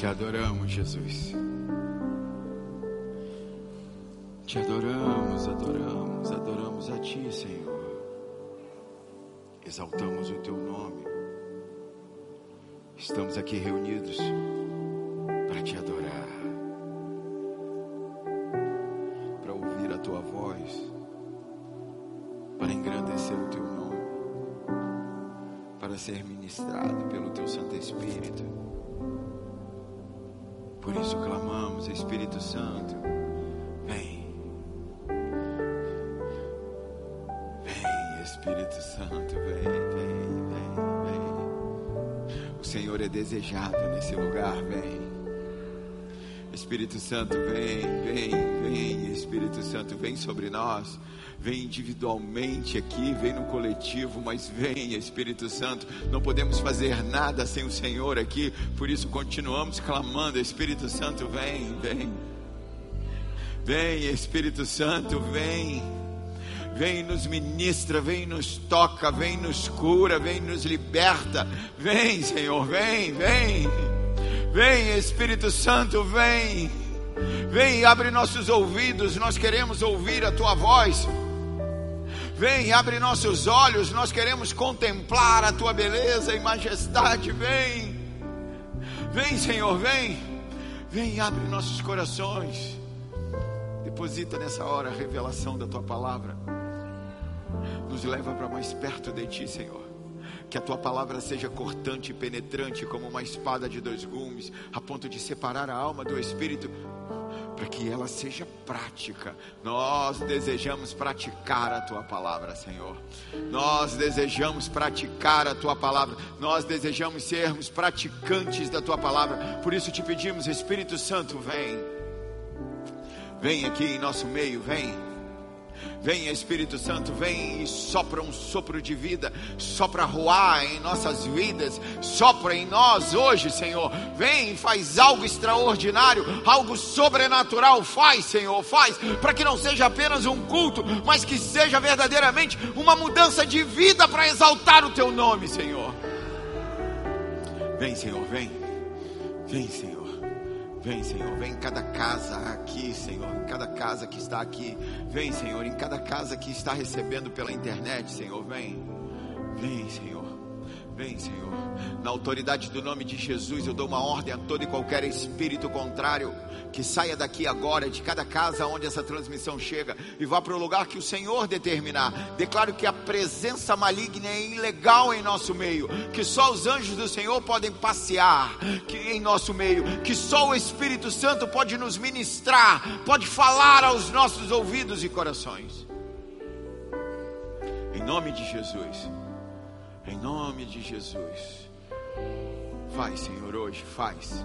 te adoramos, Jesus. Te adoramos, adoramos, adoramos a Ti, Senhor. Exaltamos o Teu nome. Estamos aqui reunidos Por isso clamamos, Espírito Santo, vem. Vem, Espírito Santo, vem, vem, vem, vem. O Senhor é desejado nesse lugar, vem. Espírito Santo, vem, vem, vem, Espírito Santo, vem sobre nós. Vem individualmente aqui, vem no coletivo, mas vem, Espírito Santo. Não podemos fazer nada sem o Senhor aqui, por isso continuamos clamando: Espírito Santo, vem, vem. Vem, Espírito Santo, vem. Vem nos ministra, vem nos toca, vem nos cura, vem nos liberta. Vem, Senhor, vem, vem. Vem, Espírito Santo, vem. Vem, abre nossos ouvidos, nós queremos ouvir a tua voz. Vem, abre nossos olhos, nós queremos contemplar a tua beleza e majestade. Vem, vem, Senhor, vem, vem, abre nossos corações. Deposita nessa hora a revelação da tua palavra. Nos leva para mais perto de ti, Senhor. Que a tua palavra seja cortante e penetrante como uma espada de dois gumes, a ponto de separar a alma do espírito, para que ela seja prática. Nós desejamos praticar a tua palavra, Senhor. Nós desejamos praticar a tua palavra. Nós desejamos sermos praticantes da tua palavra. Por isso te pedimos, Espírito Santo, vem. Vem aqui em nosso meio, vem. Vem Espírito Santo, vem e sopra um sopro de vida, sopra ruar em nossas vidas, sopra em nós hoje, Senhor. Vem e faz algo extraordinário, algo sobrenatural. Faz, Senhor, faz, para que não seja apenas um culto, mas que seja verdadeiramente uma mudança de vida para exaltar o Teu nome, Senhor. Vem, Senhor, vem, vem, Senhor. Vem, Senhor, vem em cada casa aqui, Senhor, em cada casa que está aqui. Vem, Senhor, em cada casa que está recebendo pela internet, Senhor, vem. Vem, Senhor. Vem, Senhor. Na autoridade do nome de Jesus, eu dou uma ordem a todo e qualquer espírito contrário que saia daqui agora, de cada casa onde essa transmissão chega, e vá para o lugar que o Senhor determinar. Declaro que a presença maligna é ilegal em nosso meio, que só os anjos do Senhor podem passear que, em nosso meio, que só o Espírito Santo pode nos ministrar, pode falar aos nossos ouvidos e corações. Em nome de Jesus. Em nome de Jesus. Faz, Senhor, hoje, faz.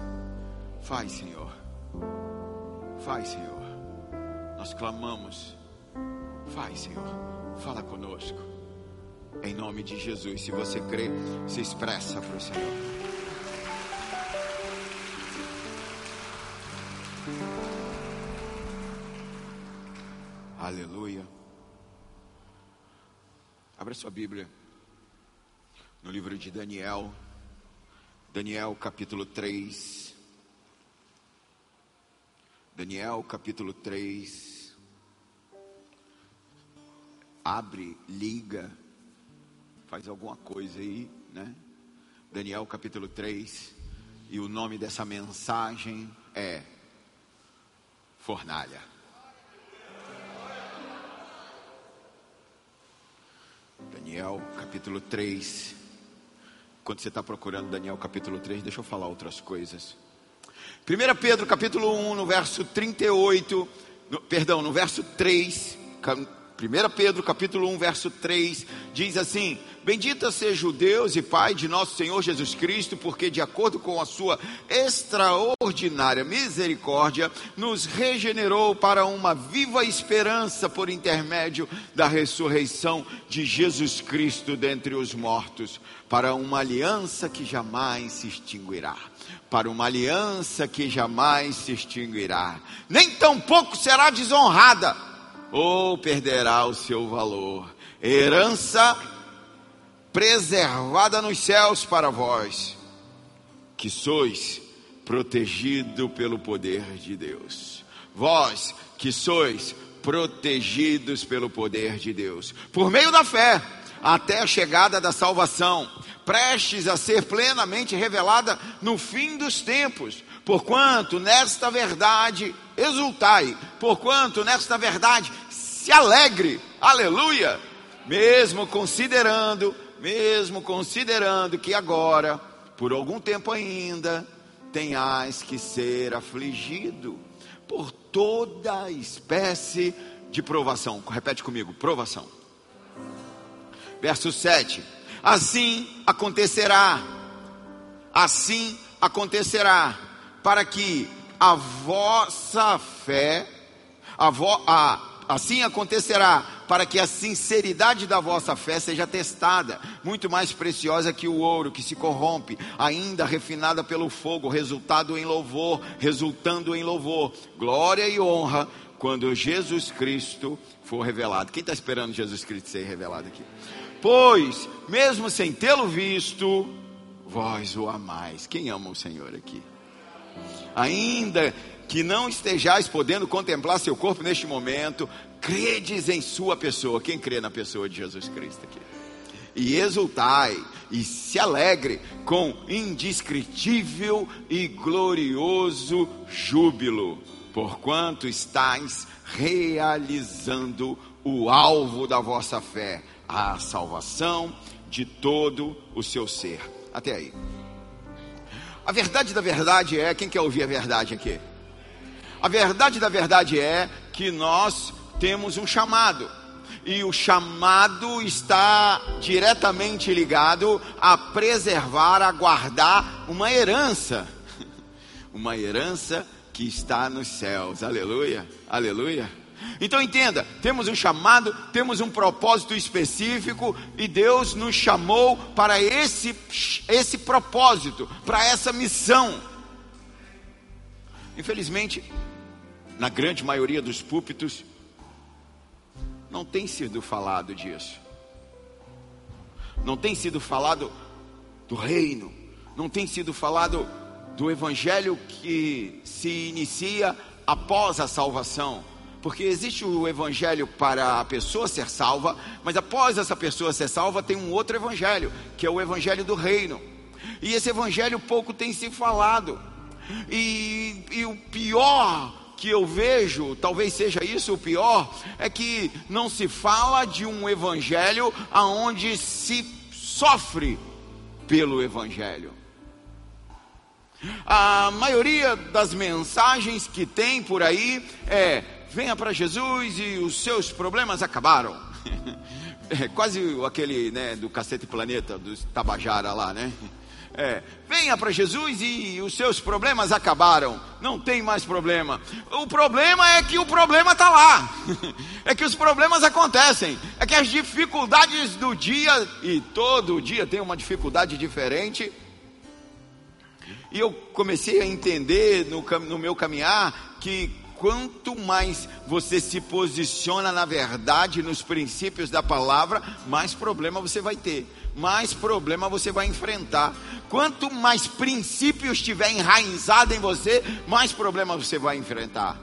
Faz, Senhor. Faz, Senhor. Nós clamamos. Faz, Senhor. Fala conosco. Em nome de Jesus. Se você crê, se expressa para o Senhor. Aleluia. Abra sua Bíblia no livro de Daniel, Daniel capítulo 3. Daniel capítulo 3. Abre, liga, faz alguma coisa aí, né? Daniel capítulo 3. E o nome dessa mensagem é Fornalha. Daniel capítulo 3. Quando você está procurando Daniel capítulo 3, deixa eu falar outras coisas. 1 Pedro capítulo 1, no verso 38, no, perdão, no verso 3, 1 Pedro capítulo 1, verso 3, diz assim: Bendita seja o Deus e Pai de nosso Senhor Jesus Cristo, porque de acordo com a sua extraordinária misericórdia, nos regenerou para uma viva esperança por intermédio da ressurreição de Jesus Cristo dentre os mortos, para uma aliança que jamais se extinguirá para uma aliança que jamais se extinguirá, nem tampouco será desonrada, ou perderá o seu valor. Herança preservada nos céus para vós, que sois protegido pelo poder de Deus. Vós que sois protegidos pelo poder de Deus, por meio da fé, até a chegada da salvação, prestes a ser plenamente revelada no fim dos tempos. Porquanto nesta verdade exultai, porquanto nesta verdade se alegre, aleluia, mesmo considerando, mesmo considerando que agora, por algum tempo ainda, tenhais que ser afligido por toda espécie de provação. Repete comigo: provação. Verso 7: Assim acontecerá, assim acontecerá, para que a vossa fé, a vo, a, assim acontecerá, para que a sinceridade da vossa fé seja testada, muito mais preciosa que o ouro que se corrompe, ainda refinada pelo fogo, resultado em louvor, resultando em louvor, glória e honra quando Jesus Cristo for revelado. Quem está esperando Jesus Cristo ser revelado aqui? Pois, mesmo sem tê-lo visto, vós o amais. Quem ama o Senhor aqui? Ainda que não estejais podendo contemplar seu corpo neste momento, credes em sua pessoa. Quem crê na pessoa de Jesus Cristo aqui? E exultai e se alegre com indescritível e glorioso júbilo, porquanto estáis realizando o alvo da vossa fé, a salvação de todo o seu ser. Até aí. A verdade da verdade é, quem quer ouvir a verdade aqui? A verdade da verdade é que nós temos um chamado. E o chamado está diretamente ligado a preservar, a guardar uma herança. Uma herança que está nos céus. Aleluia. Aleluia. Então entenda, temos um chamado, temos um propósito específico e Deus nos chamou para esse esse propósito, para essa missão. Infelizmente, na grande maioria dos púlpitos, não tem sido falado disso. Não tem sido falado do reino, não tem sido falado do evangelho que se inicia após a salvação. Porque existe o evangelho para a pessoa ser salva, mas após essa pessoa ser salva, tem um outro evangelho, que é o evangelho do reino. E esse evangelho pouco tem se falado. E, e o pior que eu vejo, talvez seja isso o pior, é que não se fala de um evangelho aonde se sofre pelo evangelho. A maioria das mensagens que tem por aí é: venha para Jesus e os seus problemas acabaram. É quase aquele né, do Cacete Planeta, dos Tabajara lá, né? É, venha para Jesus e os seus problemas acabaram. Não tem mais problema. O problema é que o problema está lá. É que os problemas acontecem. É que as dificuldades do dia, e todo dia tem uma dificuldade diferente. E eu comecei a entender no, no meu caminhar que quanto mais você se posiciona na verdade, nos princípios da palavra, mais problema você vai ter mais problema você vai enfrentar. Quanto mais princípios estiver enraizado em você, mais problema você vai enfrentar.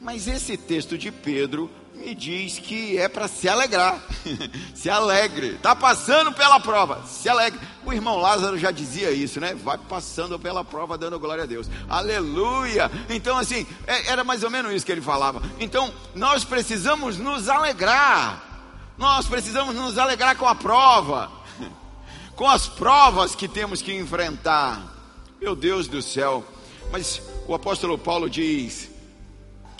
Mas esse texto de Pedro me diz que é para se alegrar. se alegre. Está passando pela prova. Se alegre. O irmão Lázaro já dizia isso, né? Vai passando pela prova, dando glória a Deus. Aleluia. Então, assim, é, era mais ou menos isso que ele falava. Então, nós precisamos nos alegrar. Nós precisamos nos alegrar com a prova, com as provas que temos que enfrentar. Meu Deus do céu, mas o apóstolo Paulo diz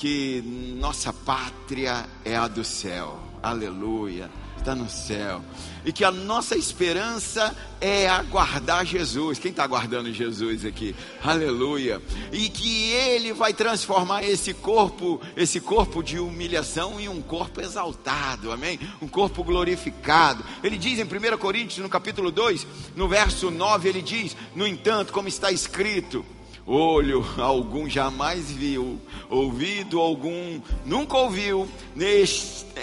que nossa pátria é a do céu, aleluia está no céu. E que a nossa esperança é aguardar Jesus. Quem está aguardando Jesus aqui? Aleluia. E que Ele vai transformar esse corpo, esse corpo de humilhação em um corpo exaltado. Amém? Um corpo glorificado. Ele diz em 1 Coríntios, no capítulo 2, no verso 9, ele diz: No entanto, como está escrito olho algum jamais viu, ouvido algum nunca ouviu,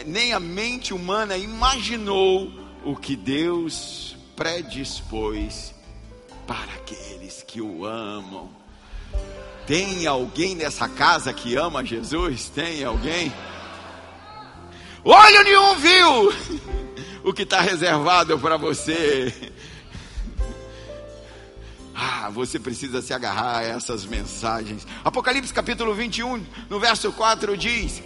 nem a mente humana imaginou o que Deus predispôs para aqueles que o amam. Tem alguém nessa casa que ama Jesus? Tem alguém? Olho nenhum viu o que está reservado para você. Ah, você precisa se agarrar a essas mensagens. Apocalipse capítulo 21, no verso 4 diz: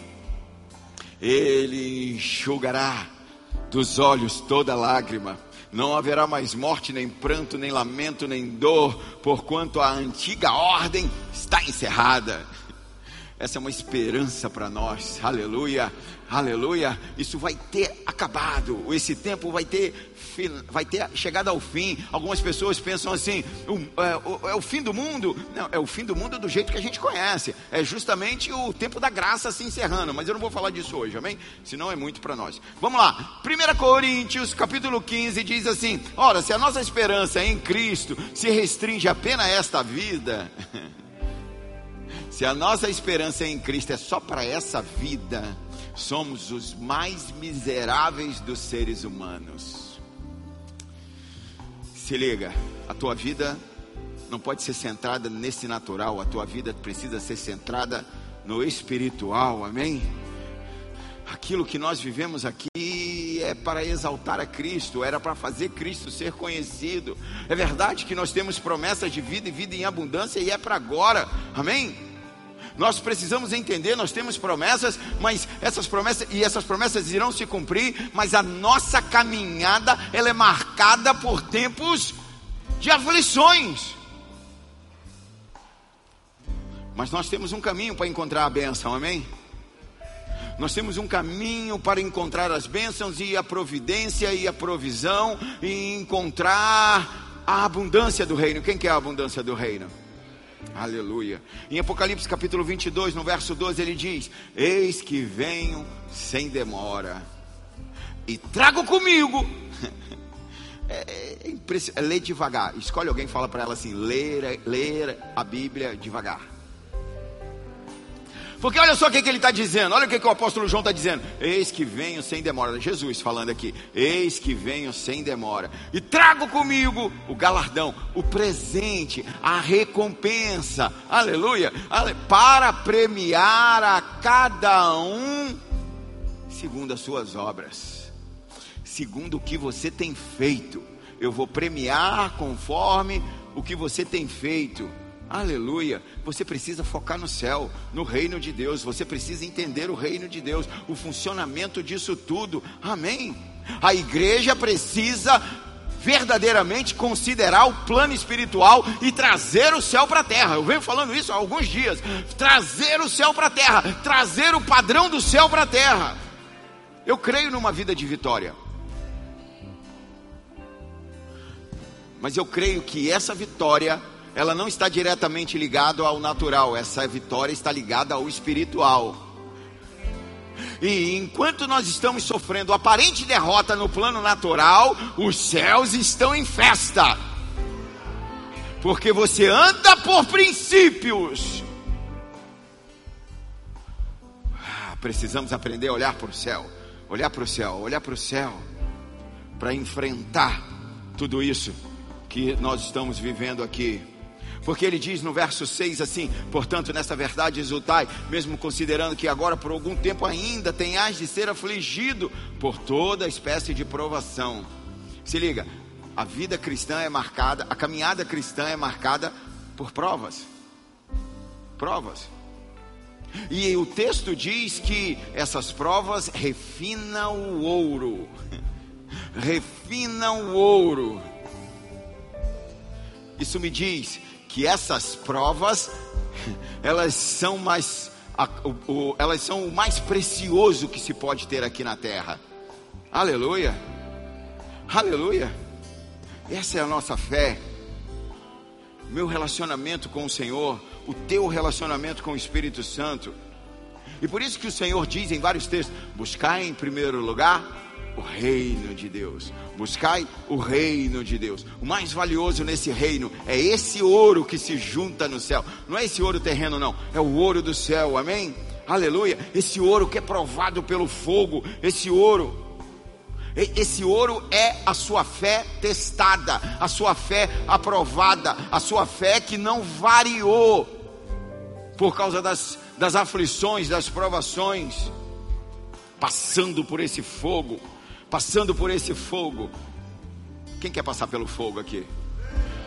Ele enxugará dos olhos toda lágrima. Não haverá mais morte, nem pranto, nem lamento, nem dor, porquanto a antiga ordem está encerrada. Essa é uma esperança para nós, aleluia, aleluia. Isso vai ter acabado, esse tempo vai ter, vai ter chegado ao fim. Algumas pessoas pensam assim: o, é, o, é, o fim do mundo. Não, é o fim do mundo do jeito que a gente conhece. É justamente o tempo da graça se encerrando. Mas eu não vou falar disso hoje, amém? Senão é muito para nós. Vamos lá, 1 Coríntios, capítulo 15, diz assim: Ora, se a nossa esperança em Cristo se restringe apenas a esta vida. Se a nossa esperança em Cristo é só para essa vida, somos os mais miseráveis dos seres humanos. Se liga, a tua vida não pode ser centrada nesse natural, a tua vida precisa ser centrada no espiritual, amém? Aquilo que nós vivemos aqui é para exaltar a Cristo, era para fazer Cristo ser conhecido. É verdade que nós temos promessas de vida e vida em abundância e é para agora, amém? Nós precisamos entender, nós temos promessas, mas essas promessas e essas promessas irão se cumprir, mas a nossa caminhada ela é marcada por tempos de aflições. Mas nós temos um caminho para encontrar a bênção, amém? Nós temos um caminho para encontrar as bênçãos e a providência e a provisão e encontrar a abundância do reino. Quem quer a abundância do reino? Aleluia. Em Apocalipse capítulo 22, no verso 12, ele diz: Eis que venho sem demora, e trago comigo. É, é, é ler devagar. Escolhe alguém e fala para ela assim: ler, ler a Bíblia devagar. Porque olha só o que, que ele está dizendo, olha o que, que o apóstolo João está dizendo: Eis que venho sem demora. Jesus falando aqui: Eis que venho sem demora, e trago comigo o galardão, o presente, a recompensa, aleluia, para premiar a cada um segundo as suas obras, segundo o que você tem feito. Eu vou premiar conforme o que você tem feito. Aleluia. Você precisa focar no céu, no reino de Deus. Você precisa entender o reino de Deus, o funcionamento disso tudo. Amém. A igreja precisa verdadeiramente considerar o plano espiritual e trazer o céu para a terra. Eu venho falando isso há alguns dias. Trazer o céu para a terra, trazer o padrão do céu para a terra. Eu creio numa vida de vitória. Mas eu creio que essa vitória ela não está diretamente ligada ao natural, essa vitória está ligada ao espiritual. E enquanto nós estamos sofrendo aparente derrota no plano natural, os céus estão em festa. Porque você anda por princípios. Ah, precisamos aprender a olhar para o céu, olhar para o céu, olhar para o céu, para enfrentar tudo isso que nós estamos vivendo aqui. Porque ele diz no verso 6 assim: Portanto, nessa verdade exultai, mesmo considerando que agora por algum tempo ainda tenhas de ser afligido por toda espécie de provação. Se liga, a vida cristã é marcada, a caminhada cristã é marcada por provas. Provas. E o texto diz que essas provas refinam o ouro. refinam o ouro. Isso me diz que essas provas elas são mais elas são o mais precioso que se pode ter aqui na terra. Aleluia. Aleluia. Essa é a nossa fé. Meu relacionamento com o Senhor, o teu relacionamento com o Espírito Santo. E por isso que o Senhor diz em vários textos: buscar em primeiro lugar o reino de Deus. Buscai o reino de Deus. O mais valioso nesse reino é esse ouro que se junta no céu. Não é esse ouro terreno, não. É o ouro do céu. Amém? Aleluia. Esse ouro que é provado pelo fogo. Esse ouro. Esse ouro é a sua fé testada, a sua fé aprovada, a sua fé que não variou por causa das, das aflições, das provações, passando por esse fogo, passando por esse fogo. Quem quer passar pelo fogo aqui?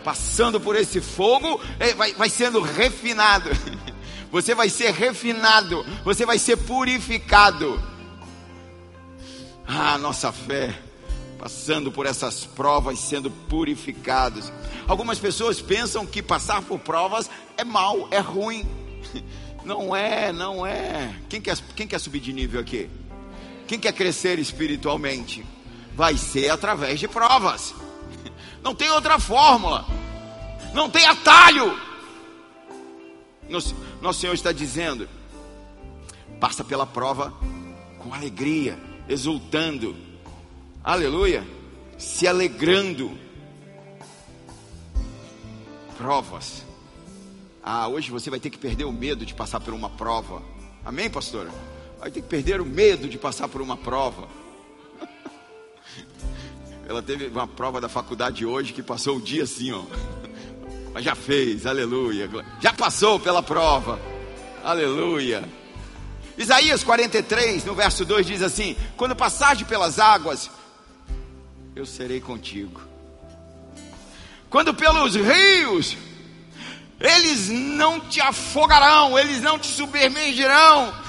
Passando por esse fogo, é, vai, vai sendo refinado. Você vai ser refinado, você vai ser purificado. Ah, nossa fé, passando por essas provas, sendo purificados. Algumas pessoas pensam que passar por provas é mal, é ruim. Não é, não é. Quem quer, quem quer subir de nível aqui? Quem quer crescer espiritualmente? Vai ser através de provas. Não tem outra fórmula. Não tem atalho. Nosso, nosso Senhor está dizendo: passa pela prova com alegria, exultando, aleluia, se alegrando. Provas ah, hoje você vai ter que perder o medo de passar por uma prova. Amém, pastora? Vai ter que perder o medo de passar por uma prova. Ela teve uma prova da faculdade hoje que passou o dia assim, ó. Mas já fez, aleluia. Já passou pela prova, aleluia. Isaías 43, no verso 2 diz assim: Quando passares pelas águas, eu serei contigo. Quando pelos rios, eles não te afogarão, eles não te submergirão.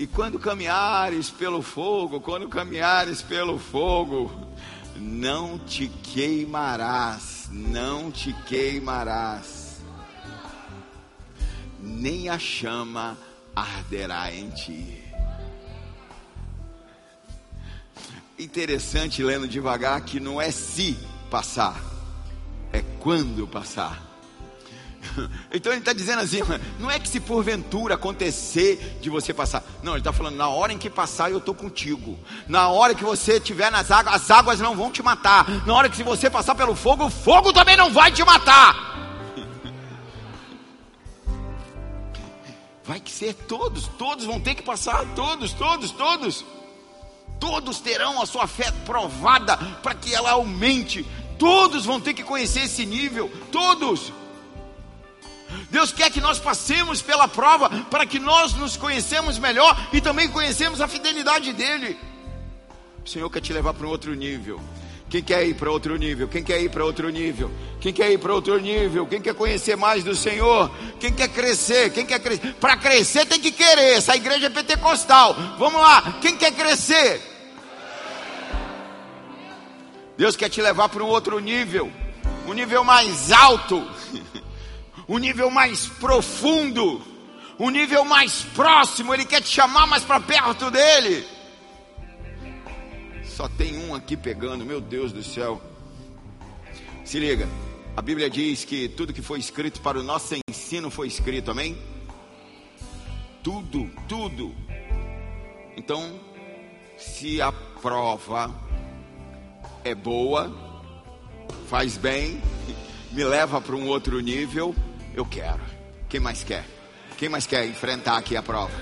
E quando caminhares pelo fogo, quando caminhares pelo fogo, não te queimarás, não te queimarás, nem a chama arderá em ti. Interessante lendo devagar que não é se passar, é quando passar. Então ele está dizendo assim: não é que se porventura acontecer de você passar, não, ele está falando, na hora em que passar eu estou contigo, na hora que você estiver nas águas, as águas não vão te matar, na hora que se você passar pelo fogo, o fogo também não vai te matar. Vai que ser todos, todos vão ter que passar, todos, todos, todos. Todos terão a sua fé provada para que ela aumente. Todos vão ter que conhecer esse nível, todos. Deus quer que nós passemos pela prova para que nós nos conhecemos melhor e também conhecemos a fidelidade dele. O Senhor quer te levar para um outro nível. Quem quer ir para outro nível? Quem quer ir para outro nível? Quem quer ir para outro nível? Quem quer conhecer mais do Senhor? Quem quer crescer? Quem quer crescer? Para crescer tem que querer. Essa igreja é pentecostal. Vamos lá. Quem quer crescer? Deus quer te levar para um outro nível, um nível mais alto. um nível mais profundo, um nível mais próximo, Ele quer te chamar mais para perto dele. Só tem um aqui pegando, meu Deus do céu. Se liga, a Bíblia diz que tudo que foi escrito para o nosso ensino foi escrito, amém? Tudo, tudo. Então, se a prova é boa, faz bem, me leva para um outro nível, eu quero. Quem mais quer? Quem mais quer enfrentar aqui a prova?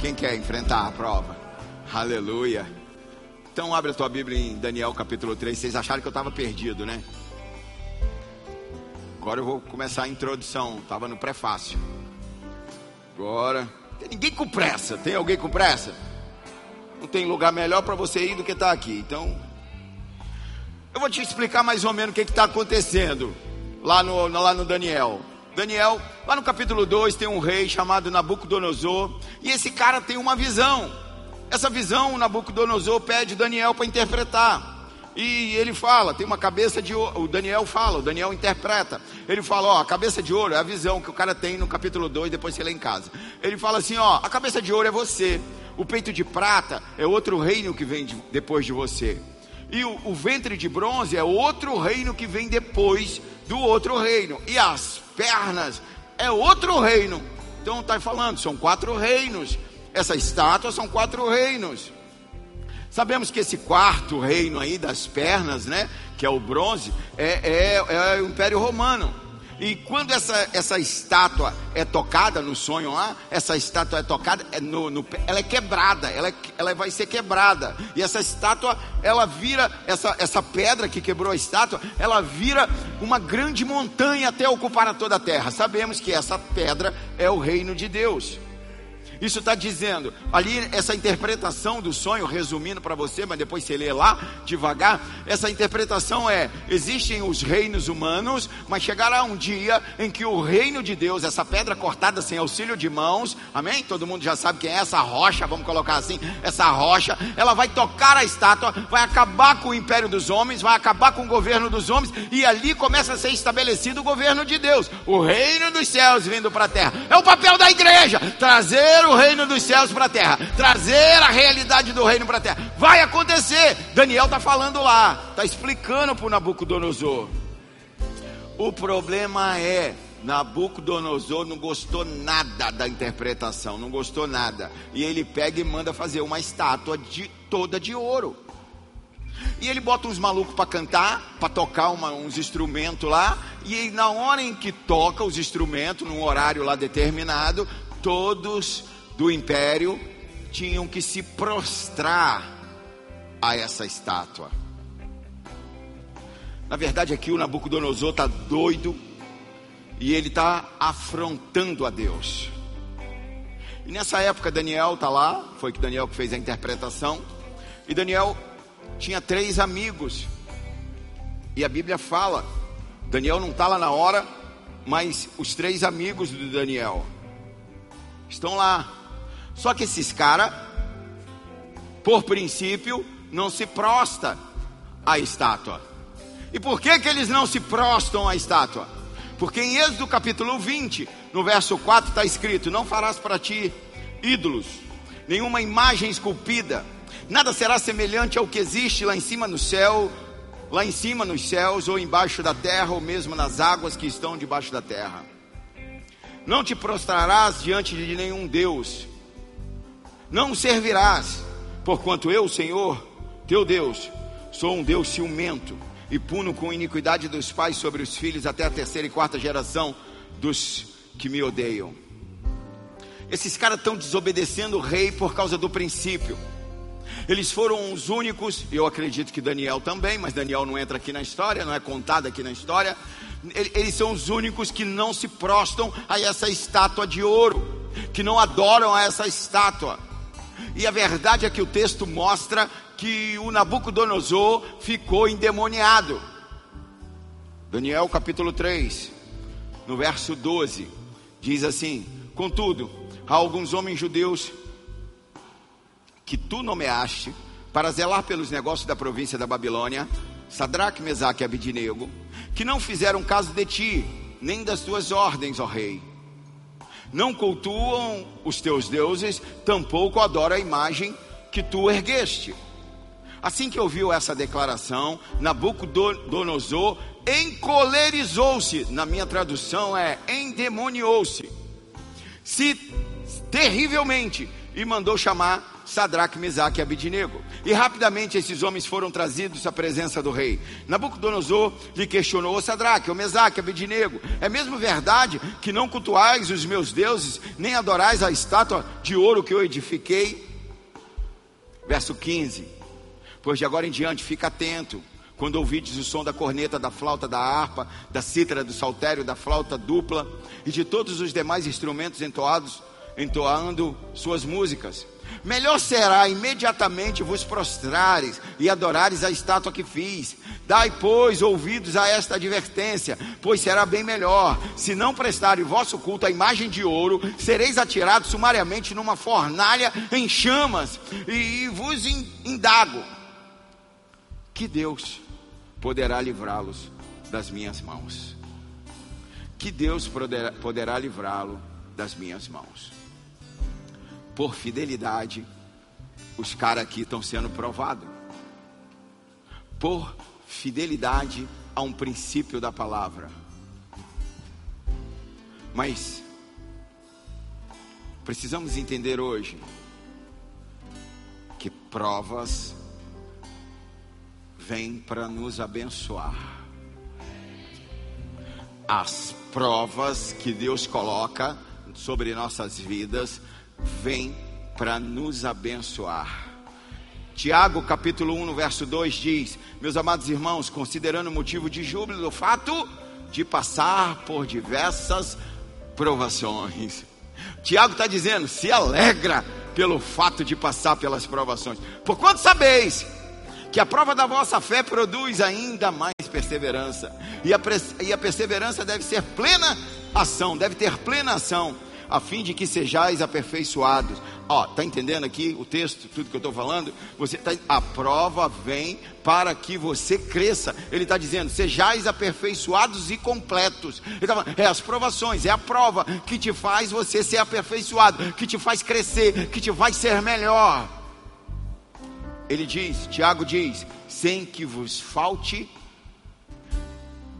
Quem quer enfrentar a prova? Aleluia. Então abre a tua Bíblia em Daniel capítulo 3. Vocês acharam que eu estava perdido, né? Agora eu vou começar a introdução. Estava no prefácio. Agora. Tem ninguém com pressa. Tem alguém com pressa? Não tem lugar melhor para você ir do que estar tá aqui. Então. Eu vou te explicar mais ou menos o que está acontecendo lá no, lá no Daniel. Daniel, lá no capítulo 2, tem um rei chamado Nabucodonosor, e esse cara tem uma visão. Essa visão, Nabucodonosor pede Daniel para interpretar. E ele fala, tem uma cabeça de ouro. O Daniel fala, o Daniel interpreta. Ele fala, ó, a cabeça de ouro é a visão que o cara tem no capítulo 2, depois você lê em casa. Ele fala assim, ó, a cabeça de ouro é você. O peito de prata é outro reino que vem de, depois de você. E o, o ventre de bronze é outro reino que vem depois do outro reino. E as pernas é outro reino. Então está falando, são quatro reinos. Essa estátua são quatro reinos. Sabemos que esse quarto reino aí das pernas, né, que é o bronze, é, é, é o Império Romano. E quando essa, essa estátua é tocada no sonho lá, essa estátua é tocada, é no, no, ela é quebrada, ela, é, ela vai ser quebrada. E essa estátua, ela vira, essa, essa pedra que quebrou a estátua, ela vira uma grande montanha até ocupar toda a terra. Sabemos que essa pedra é o reino de Deus. Isso está dizendo, ali essa interpretação do sonho, resumindo para você, mas depois você lê lá devagar. Essa interpretação é: existem os reinos humanos, mas chegará um dia em que o reino de Deus, essa pedra cortada sem auxílio de mãos, amém? Todo mundo já sabe quem é essa rocha, vamos colocar assim: essa rocha, ela vai tocar a estátua, vai acabar com o império dos homens, vai acabar com o governo dos homens, e ali começa a ser estabelecido o governo de Deus, o reino dos céus vindo para a terra. É o papel da igreja trazer o reino dos céus para a terra, trazer a realidade do reino para a terra. Vai acontecer. Daniel está falando lá, está explicando para o Nabucodonosor. O problema é Nabucodonosor não gostou nada da interpretação, não gostou nada. E ele pega e manda fazer uma estátua de, toda de ouro. E ele bota uns malucos para cantar, para tocar uma, uns instrumentos lá. E na hora em que toca os instrumentos, num horário lá determinado, todos do império tinham que se prostrar a essa estátua. Na verdade, aqui o Nabucodonosor está doido e ele está afrontando a Deus. E nessa época, Daniel está lá, foi que Daniel que fez a interpretação. E Daniel tinha três amigos. E a Bíblia fala: Daniel não está lá na hora, mas os três amigos de Daniel estão lá. Só que esses caras, por princípio, não se prosta à estátua. E por que, que eles não se prostam à estátua? Porque em Êxodo capítulo 20, no verso 4 está escrito: Não farás para ti ídolos, nenhuma imagem esculpida, nada será semelhante ao que existe lá em cima no céu, lá em cima nos céus, ou embaixo da terra, ou mesmo nas águas que estão debaixo da terra. Não te prostrarás diante de nenhum Deus, não servirás, porquanto eu, Senhor, teu Deus, sou um Deus ciumento e puno com iniquidade dos pais sobre os filhos até a terceira e quarta geração dos que me odeiam. Esses caras estão desobedecendo o rei por causa do princípio. Eles foram os únicos, eu acredito que Daniel também, mas Daniel não entra aqui na história, não é contado aqui na história. Eles são os únicos que não se prostam a essa estátua de ouro, que não adoram a essa estátua. E a verdade é que o texto mostra que o Nabucodonosor ficou endemoniado. Daniel capítulo 3, no verso 12, diz assim: Contudo, há alguns homens judeus que tu nomeaste para zelar pelos negócios da província da Babilônia, Sadraque, Mesaque e Abidinego, que não fizeram caso de ti, nem das tuas ordens, ó rei não cultuam os teus deuses, tampouco adoram a imagem que tu ergueste. Assim que ouviu essa declaração, Nabucodonosor encolerizou-se, na minha tradução é endemoniou-se, se terrivelmente e mandou chamar Sadraque, Mesaque e Abidinego. E rapidamente esses homens foram trazidos à presença do rei. Nabucodonosor lhe questionou: Ô Sadraque, ô Mesaque, Abidinego, é mesmo verdade que não cultuais os meus deuses, nem adorais a estátua de ouro que eu edifiquei? Verso 15: Pois de agora em diante fica atento. Quando ouvides o som da corneta, da flauta, da harpa, da cítara, do saltério, da flauta dupla e de todos os demais instrumentos entoados, entoando suas músicas, Melhor será imediatamente vos prostrares e adorares a estátua que fiz. Dai, pois, ouvidos a esta advertência, pois será bem melhor. Se não prestarem vosso culto à imagem de ouro, sereis atirados sumariamente numa fornalha em chamas, e vos indago: que Deus poderá livrá-los das minhas mãos? Que Deus poderá, poderá livrá-lo das minhas mãos? Por fidelidade, os caras aqui estão sendo provados. Por fidelidade a um princípio da palavra. Mas precisamos entender hoje que provas vêm para nos abençoar. As provas que Deus coloca sobre nossas vidas vêm para nos abençoar. Tiago capítulo 1, no verso 2 diz: Meus amados irmãos, considerando motivo de júbilo o fato de passar por diversas provações. Tiago está dizendo: se alegra pelo fato de passar pelas provações. Por quanto sabeis que a prova da vossa fé produz ainda mais perseverança, e a, e a perseverança deve ser plena ação, deve ter plena ação a fim de que sejais aperfeiçoados. Ó, tá entendendo aqui o texto, tudo que eu estou falando? Você tá, a prova vem para que você cresça. Ele está dizendo: sejais aperfeiçoados e completos. Ele tá falando, é as provações, é a prova que te faz você ser aperfeiçoado, que te faz crescer, que te faz ser melhor. Ele diz, Tiago diz, sem que vos falte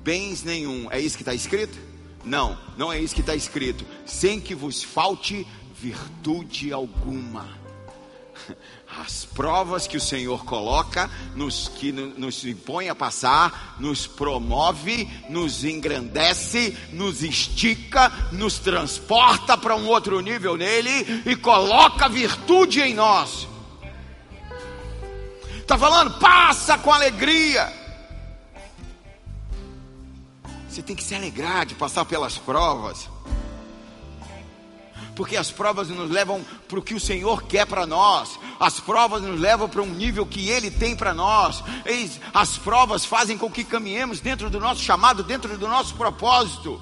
bens nenhum. É isso que está escrito? Não, não é isso que está escrito. Sem que vos falte virtude alguma. As provas que o Senhor coloca, nos, que nos impõe a passar, nos promove, nos engrandece, nos estica, nos transporta para um outro nível nele e coloca virtude em nós. Está falando, passa com alegria. Você tem que se alegrar de passar pelas provas. Porque as provas nos levam para o que o Senhor quer para nós. As provas nos levam para um nível que Ele tem para nós. As provas fazem com que caminhemos dentro do nosso chamado, dentro do nosso propósito.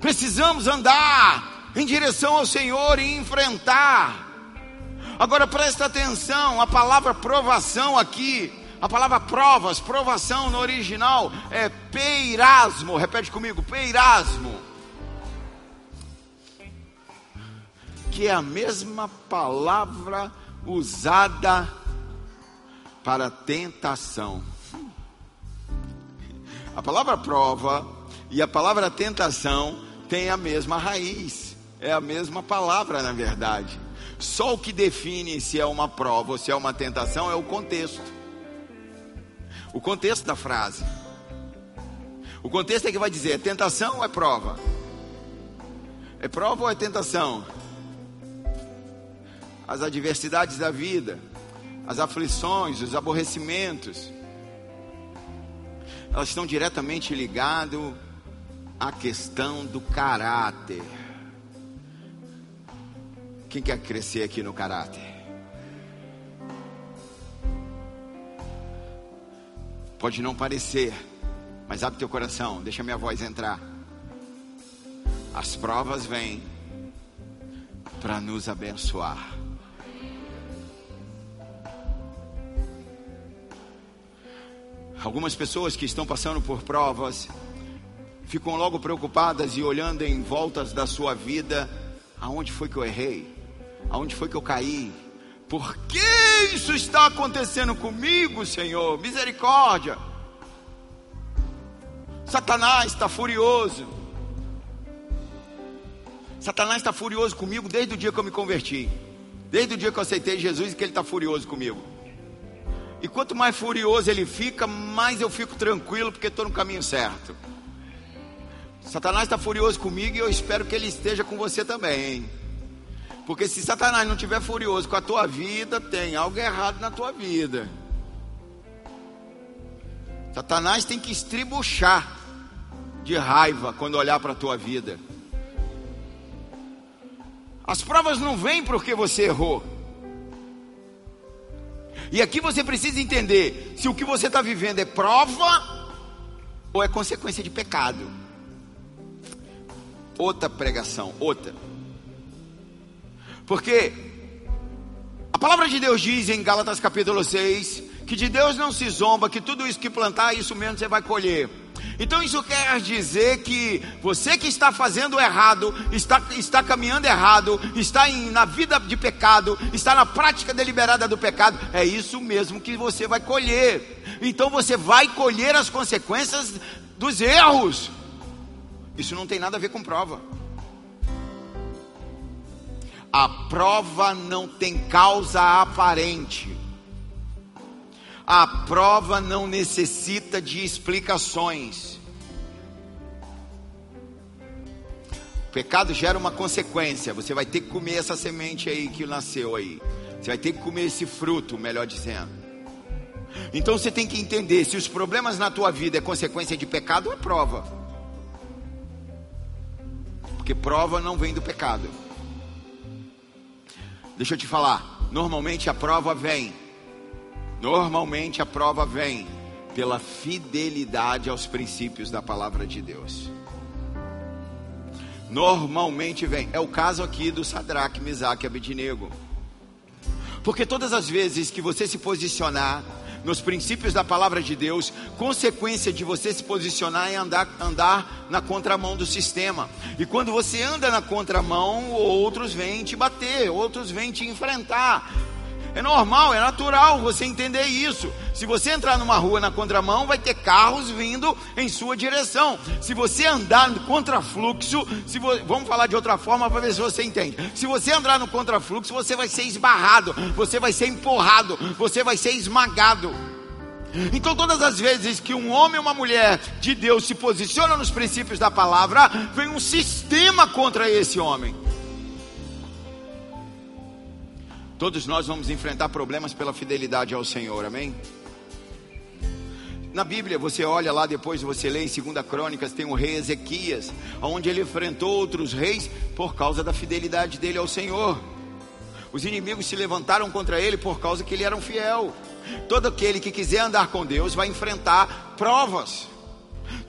Precisamos andar em direção ao Senhor e enfrentar. Agora presta atenção, a palavra provação aqui a palavra provas, provação no original é peirasmo. Repete comigo, peirasmo. Que é a mesma palavra usada para tentação. A palavra prova e a palavra tentação têm a mesma raiz, é a mesma palavra na verdade. Só o que define se é uma prova ou se é uma tentação é o contexto o contexto da frase. O contexto é que vai dizer: é tentação ou é prova? É prova ou é tentação? As adversidades da vida, as aflições, os aborrecimentos, elas estão diretamente ligadas à questão do caráter. Quem quer crescer aqui no caráter? Pode não parecer, mas abre teu coração, deixa minha voz entrar. As provas vêm para nos abençoar. Algumas pessoas que estão passando por provas ficam logo preocupadas e olhando em voltas da sua vida, aonde foi que eu errei? Aonde foi que eu caí? Por que isso está acontecendo comigo, Senhor? Misericórdia. Satanás está furioso. Satanás está furioso comigo desde o dia que eu me converti. Desde o dia que eu aceitei Jesus e que ele está furioso comigo. E quanto mais furioso ele fica, mais eu fico tranquilo porque estou no caminho certo. Satanás está furioso comigo e eu espero que ele esteja com você também. Hein? Porque se Satanás não estiver furioso com a tua vida, tem algo errado na tua vida. Satanás tem que estribuchar de raiva quando olhar para a tua vida. As provas não vêm porque você errou. E aqui você precisa entender se o que você está vivendo é prova ou é consequência de pecado. Outra pregação, outra. Porque a palavra de Deus diz em Gálatas capítulo 6 que de Deus não se zomba, que tudo isso que plantar, isso mesmo você vai colher. Então isso quer dizer que você que está fazendo errado, está, está caminhando errado, está em, na vida de pecado, está na prática deliberada do pecado, é isso mesmo que você vai colher. Então você vai colher as consequências dos erros. Isso não tem nada a ver com prova. A prova não tem causa aparente. A prova não necessita de explicações. pecado gera uma consequência. Você vai ter que comer essa semente aí que nasceu aí. Você vai ter que comer esse fruto, melhor dizendo. Então você tem que entender se os problemas na tua vida é consequência de pecado é prova. Porque prova não vem do pecado. Deixa eu te falar, normalmente a prova vem. Normalmente a prova vem pela fidelidade aos princípios da palavra de Deus. Normalmente vem. É o caso aqui do Sadraque, Mesaque e Abednego. Porque todas as vezes que você se posicionar nos princípios da palavra de Deus, consequência de você se posicionar é andar, andar na contramão do sistema. E quando você anda na contramão, outros vêm te bater, outros vêm te enfrentar. É normal, é natural você entender isso. Se você entrar numa rua na contramão, vai ter carros vindo em sua direção. Se você andar no contrafluxo, se vo... vamos falar de outra forma para ver se você entende. Se você andar no contrafluxo, você vai ser esbarrado, você vai ser empurrado, você vai ser esmagado. Então, todas as vezes que um homem ou uma mulher de Deus se posiciona nos princípios da palavra, vem um sistema contra esse homem. Todos nós vamos enfrentar problemas pela fidelidade ao Senhor, amém? Na Bíblia, você olha lá depois, você lê em 2 Crônicas, tem o rei Ezequias, onde ele enfrentou outros reis por causa da fidelidade dele ao Senhor. Os inimigos se levantaram contra ele por causa que ele era um fiel. Todo aquele que quiser andar com Deus vai enfrentar provas.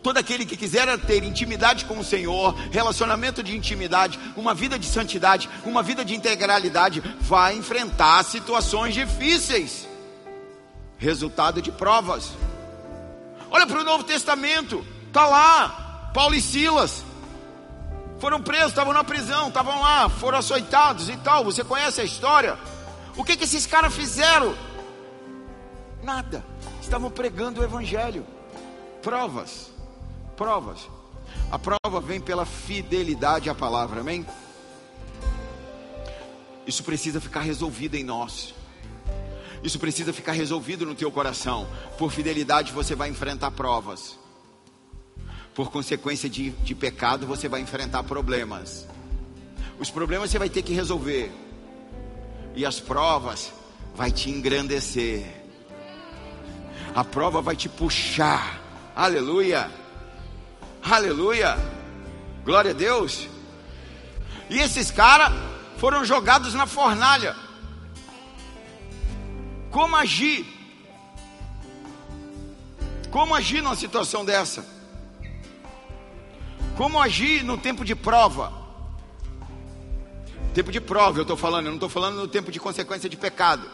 Todo aquele que quiser ter intimidade com o Senhor, relacionamento de intimidade, uma vida de santidade, uma vida de integralidade, vai enfrentar situações difíceis. Resultado de provas. Olha para o Novo Testamento, está lá, Paulo e Silas. Foram presos, estavam na prisão, estavam lá, foram açoitados e tal. Você conhece a história? O que, que esses caras fizeram? Nada. Estavam pregando o Evangelho. Provas. Provas. A prova vem pela fidelidade à palavra, amém? Isso precisa ficar resolvido em nós. Isso precisa ficar resolvido no teu coração. Por fidelidade você vai enfrentar provas. Por consequência de, de pecado você vai enfrentar problemas. Os problemas você vai ter que resolver. E as provas vai te engrandecer. A prova vai te puxar. Aleluia. Aleluia. Glória a Deus. E esses caras foram jogados na fornalha. Como agir? Como agir numa situação dessa? Como agir no tempo de prova? Tempo de prova, eu estou falando, eu não estou falando no tempo de consequência de pecado.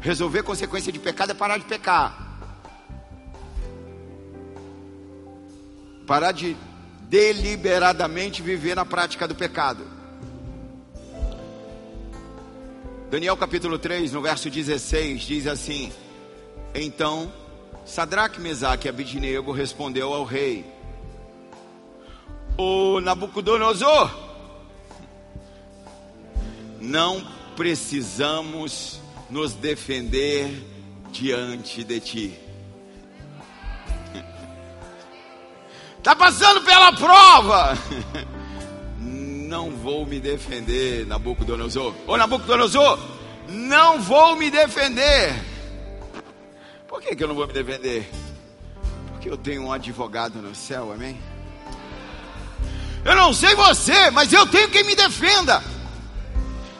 Resolver consequência de pecado é parar de pecar. Parar de deliberadamente viver na prática do pecado. Daniel capítulo 3, no verso 16, diz assim: Então Sadraque, Mesaque e Abidnego respondeu ao rei: O Nabucodonosor, não precisamos nos defender diante de ti. Está passando pela prova. Não vou me defender, Nabucodonosor. Ô Nabucodonosor, não vou me defender. Por que, que eu não vou me defender? Porque eu tenho um advogado no céu, amém? Eu não sei você, mas eu tenho quem me defenda.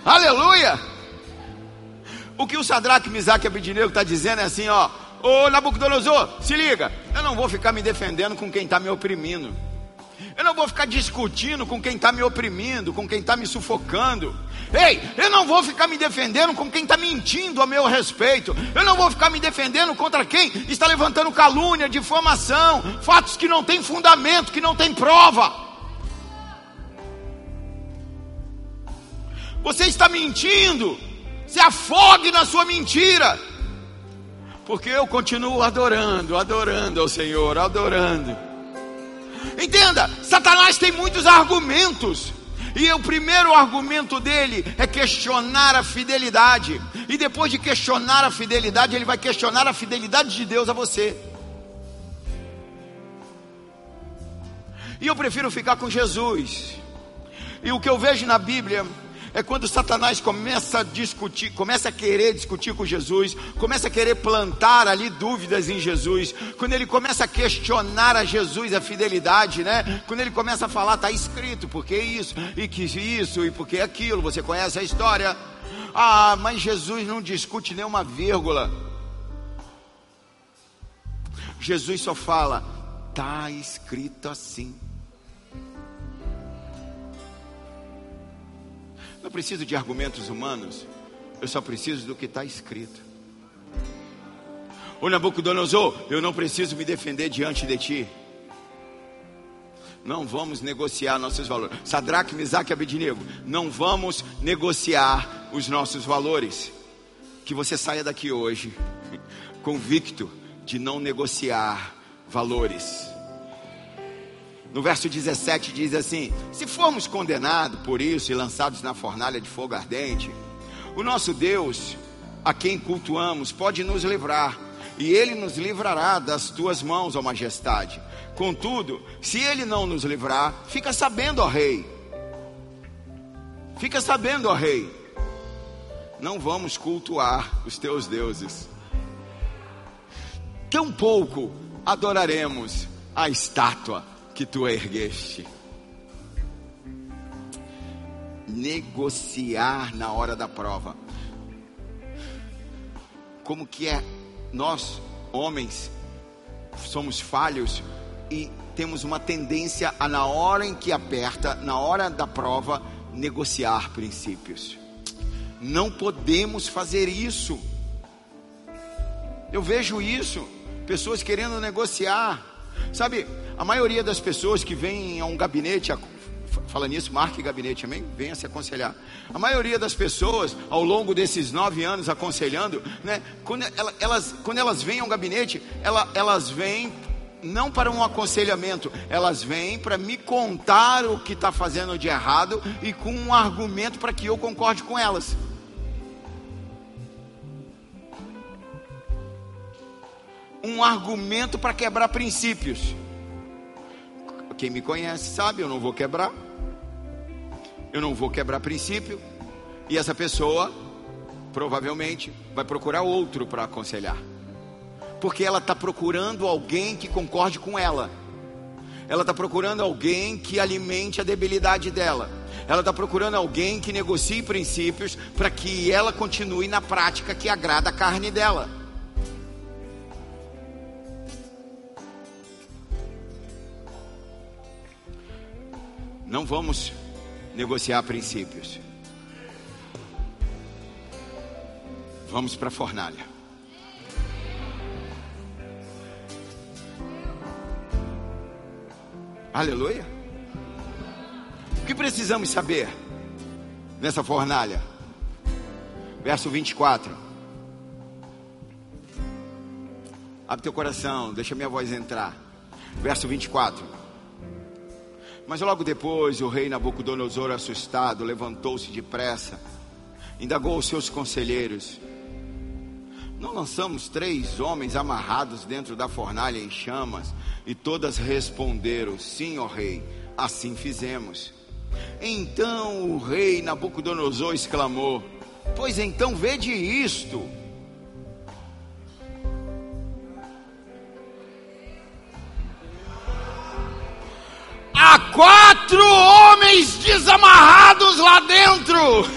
Aleluia. O que o Sadraque, Misaque e Abidinego está dizendo é assim, ó. Ô Nabucodonosor, se liga, eu não vou ficar me defendendo com quem está me oprimindo. Eu não vou ficar discutindo com quem está me oprimindo, com quem está me sufocando. Ei, eu não vou ficar me defendendo com quem está mentindo a meu respeito. Eu não vou ficar me defendendo contra quem está levantando calúnia, difamação, fatos que não têm fundamento, que não têm prova. Você está mentindo, se afogue na sua mentira porque eu continuo adorando, adorando ao Senhor, adorando. Entenda, Satanás tem muitos argumentos. E o primeiro argumento dele é questionar a fidelidade. E depois de questionar a fidelidade, ele vai questionar a fidelidade de Deus a você. E eu prefiro ficar com Jesus. E o que eu vejo na Bíblia é quando Satanás começa a discutir, começa a querer discutir com Jesus, começa a querer plantar ali dúvidas em Jesus, quando ele começa a questionar a Jesus a fidelidade, né? Quando ele começa a falar, está escrito, por que isso, e que isso, e por que aquilo, você conhece a história. Ah, mas Jesus não discute nenhuma vírgula. Jesus só fala, está escrito assim. Não preciso de argumentos humanos, eu só preciso do que está escrito. O Nabucodonosor, eu não preciso me defender diante de ti. Não vamos negociar nossos valores. Sadraque, Misaque e Abednego, não vamos negociar os nossos valores. Que você saia daqui hoje convicto de não negociar valores. No verso 17 diz assim: Se formos condenados por isso e lançados na fornalha de fogo ardente, o nosso Deus, a quem cultuamos, pode nos livrar, e ele nos livrará das tuas mãos, ó majestade. Contudo, se ele não nos livrar, fica sabendo, ó rei. Fica sabendo, ó rei. Não vamos cultuar os teus deuses. Tampouco adoraremos a estátua que tu ergueste. Negociar na hora da prova. Como que é nós, homens, somos falhos e temos uma tendência a na hora em que aperta, na hora da prova, negociar princípios. Não podemos fazer isso. Eu vejo isso, pessoas querendo negociar. Sabe, a maioria das pessoas que vêm a um gabinete, fala nisso, marque gabinete, amém? Venha se aconselhar. A maioria das pessoas, ao longo desses nove anos aconselhando, né, quando, elas, quando elas vêm ao gabinete, elas, elas vêm não para um aconselhamento, elas vêm para me contar o que está fazendo de errado e com um argumento para que eu concorde com elas. Um argumento para quebrar princípios. Quem me conhece sabe, eu não vou quebrar. Eu não vou quebrar princípio. E essa pessoa provavelmente vai procurar outro para aconselhar. Porque ela está procurando alguém que concorde com ela. Ela está procurando alguém que alimente a debilidade dela. Ela está procurando alguém que negocie princípios para que ela continue na prática que agrada a carne dela. Não vamos negociar princípios. Vamos para a fornalha. Aleluia. O que precisamos saber nessa fornalha? Verso 24. Abre teu coração, deixa minha voz entrar. Verso 24. Mas logo depois o rei Nabucodonosor, assustado, levantou-se depressa, indagou aos seus conselheiros: Não lançamos três homens amarrados dentro da fornalha em chamas? E todas responderam: Sim, ó rei, assim fizemos. Então o rei Nabucodonosor exclamou: Pois então vede isto. Há quatro homens desamarrados lá dentro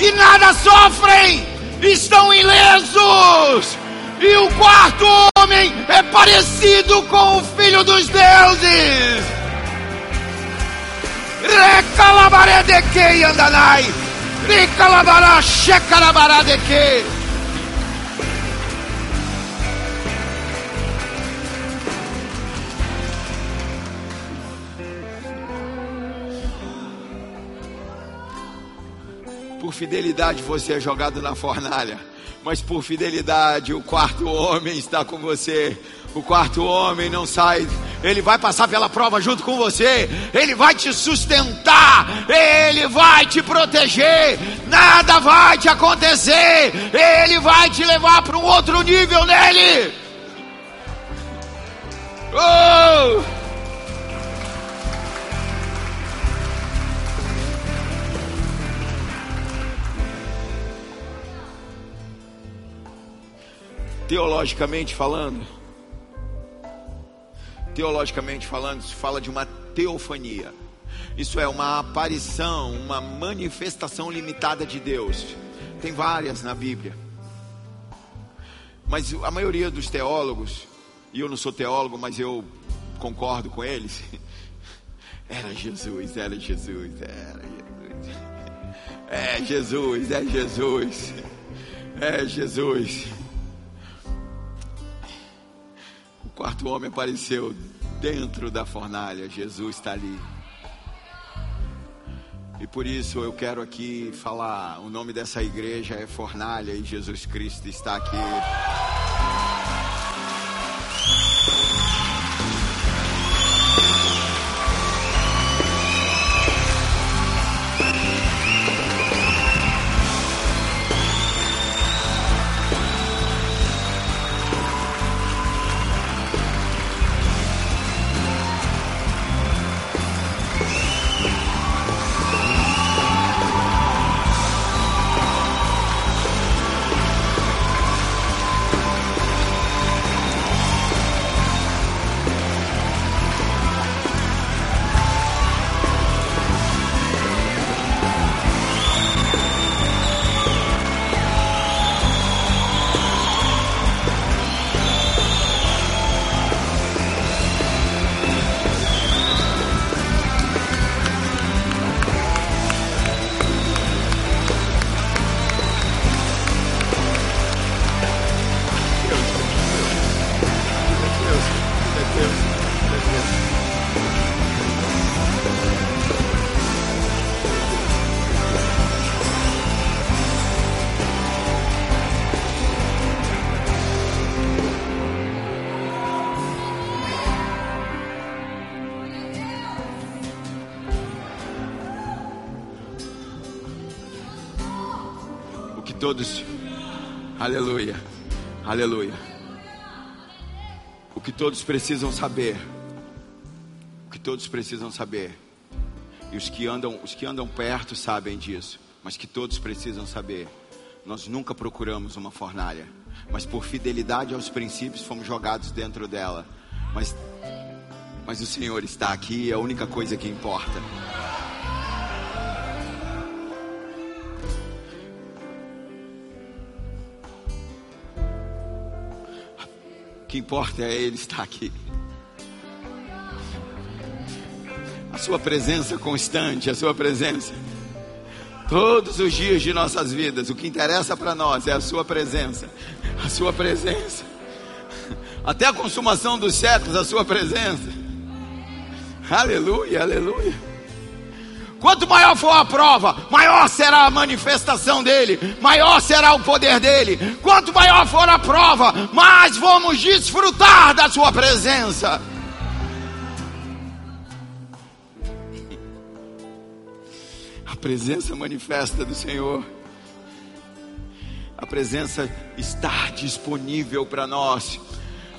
e nada sofrem, estão ilesos. E o quarto homem é parecido com o filho dos deuses. Recalabaré de que andanai, recalabará checarabará de que. Por fidelidade você é jogado na fornalha, mas por fidelidade o quarto homem está com você. O quarto homem não sai, ele vai passar pela prova junto com você, ele vai te sustentar, ele vai te proteger, nada vai te acontecer, ele vai te levar para um outro nível nele. Oh! Teologicamente falando, teologicamente falando, se fala de uma teofania. Isso é uma aparição, uma manifestação limitada de Deus. Tem várias na Bíblia. Mas a maioria dos teólogos, e eu não sou teólogo, mas eu concordo com eles, era Jesus, era Jesus, era Jesus. É Jesus, é Jesus, é Jesus. Quarto homem apareceu dentro da fornalha, Jesus está ali. E por isso eu quero aqui falar: o nome dessa igreja é Fornalha e Jesus Cristo está aqui. Aleluia. Aleluia. O que todos precisam saber. O que todos precisam saber. E os que andam, os que andam perto sabem disso, mas que todos precisam saber. Nós nunca procuramos uma fornalha, mas por fidelidade aos princípios fomos jogados dentro dela. Mas mas o Senhor está aqui, é a única coisa que importa. Que importa é Ele estar aqui. A Sua presença constante, a Sua presença. Todos os dias de nossas vidas, o que interessa para nós é a Sua presença. A Sua presença. Até a consumação dos séculos, a Sua presença. Aleluia, aleluia. Quanto maior for a prova, maior será a manifestação dele, maior será o poder dele. Quanto maior for a prova, mais vamos desfrutar da sua presença. A presença manifesta do Senhor. A presença está disponível para nós.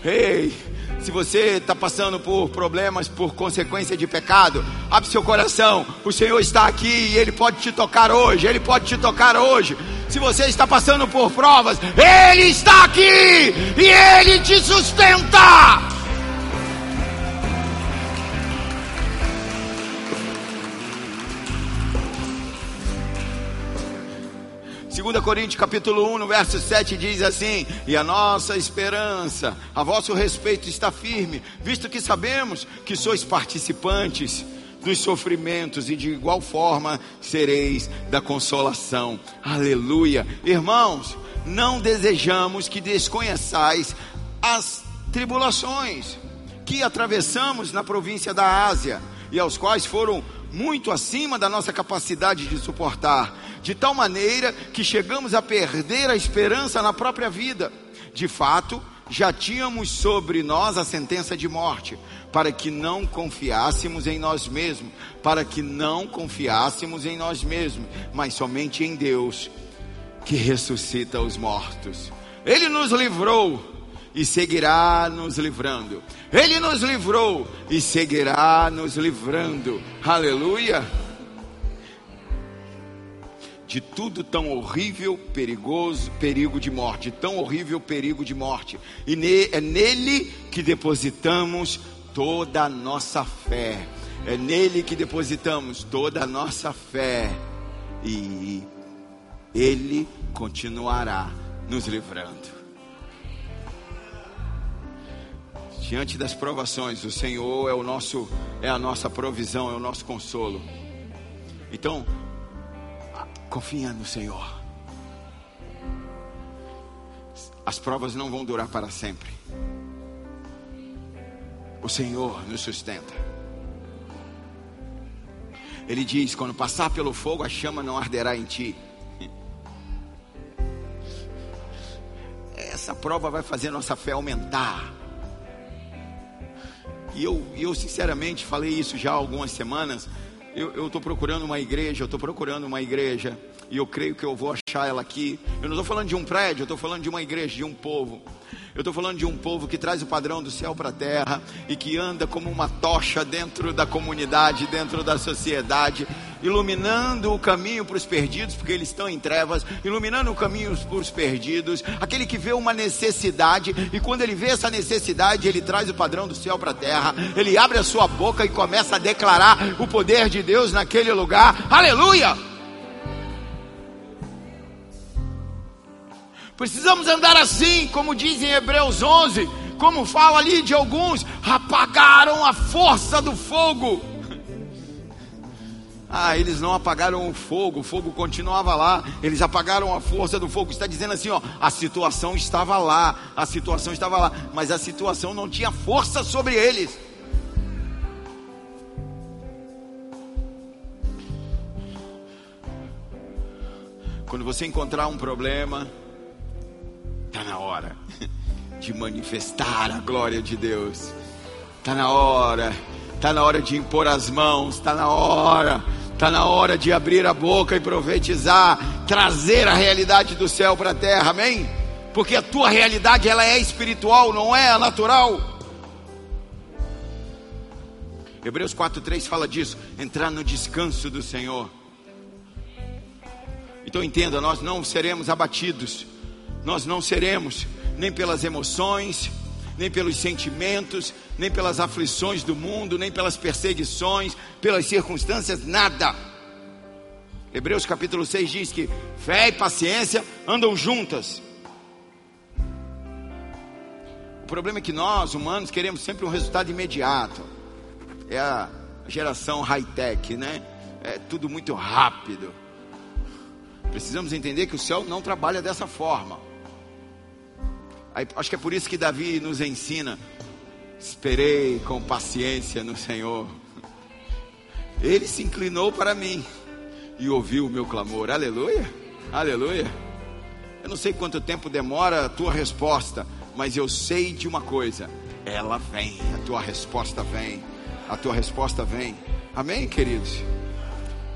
Ei, se você está passando por problemas por consequência de pecado, abre seu coração. O Senhor está aqui e Ele pode te tocar hoje. Ele pode te tocar hoje. Se você está passando por provas, Ele está aqui e Ele te sustenta. 2 Coríntios capítulo 1, no verso 7 diz assim: "E a nossa esperança a vosso respeito está firme, visto que sabemos que sois participantes dos sofrimentos e de igual forma sereis da consolação." Aleluia. Irmãos, não desejamos que desconheçais as tribulações que atravessamos na província da Ásia e aos quais foram muito acima da nossa capacidade de suportar de tal maneira que chegamos a perder a esperança na própria vida. De fato, já tínhamos sobre nós a sentença de morte, para que não confiássemos em nós mesmos, para que não confiássemos em nós mesmos, mas somente em Deus, que ressuscita os mortos. Ele nos livrou e seguirá nos livrando. Ele nos livrou e seguirá nos livrando. Aleluia. De tudo tão horrível, perigoso, perigo de morte, tão horrível perigo de morte. E ne, é nele que depositamos toda a nossa fé. É nele que depositamos toda a nossa fé. E ele continuará nos livrando. Diante das provações, o Senhor é o nosso é a nossa provisão, é o nosso consolo. Então, confia no Senhor. As provas não vão durar para sempre. O Senhor nos sustenta. Ele diz: quando passar pelo fogo, a chama não arderá em ti. Essa prova vai fazer nossa fé aumentar. E eu, eu sinceramente falei isso já há algumas semanas. Eu estou procurando uma igreja, eu estou procurando uma igreja, e eu creio que eu vou achar ela aqui. Eu não estou falando de um prédio, eu estou falando de uma igreja, de um povo. Eu estou falando de um povo que traz o padrão do céu para a terra e que anda como uma tocha dentro da comunidade, dentro da sociedade, iluminando o caminho para os perdidos, porque eles estão em trevas, iluminando o caminho para os perdidos, aquele que vê uma necessidade, e quando ele vê essa necessidade, ele traz o padrão do céu para a terra, ele abre a sua boca e começa a declarar o poder de Deus naquele lugar, aleluia! Precisamos andar assim, como diz em Hebreus 11, como fala ali de alguns, apagaram a força do fogo. Ah, eles não apagaram o fogo, o fogo continuava lá. Eles apagaram a força do fogo. Está dizendo assim, ó, a situação estava lá, a situação estava lá, mas a situação não tinha força sobre eles. Quando você encontrar um problema, está na hora de manifestar a glória de Deus. Está na hora Está na hora de impor as mãos, está na hora, está na hora de abrir a boca e profetizar, trazer a realidade do céu para a terra, amém? Porque a tua realidade ela é espiritual, não é a natural. Hebreus 4:3 fala disso, entrar no descanso do Senhor. Então entenda, nós não seremos abatidos, nós não seremos nem pelas emoções, nem pelos sentimentos, nem pelas aflições do mundo, nem pelas perseguições, pelas circunstâncias, nada. Hebreus capítulo 6 diz que fé e paciência andam juntas. O problema é que nós, humanos, queremos sempre um resultado imediato. É a geração high-tech, né? É tudo muito rápido. Precisamos entender que o céu não trabalha dessa forma. Acho que é por isso que Davi nos ensina: esperei com paciência no Senhor. Ele se inclinou para mim e ouviu o meu clamor. Aleluia, aleluia. Eu não sei quanto tempo demora a tua resposta, mas eu sei de uma coisa: ela vem, a tua resposta vem, a tua resposta vem. Amém, queridos?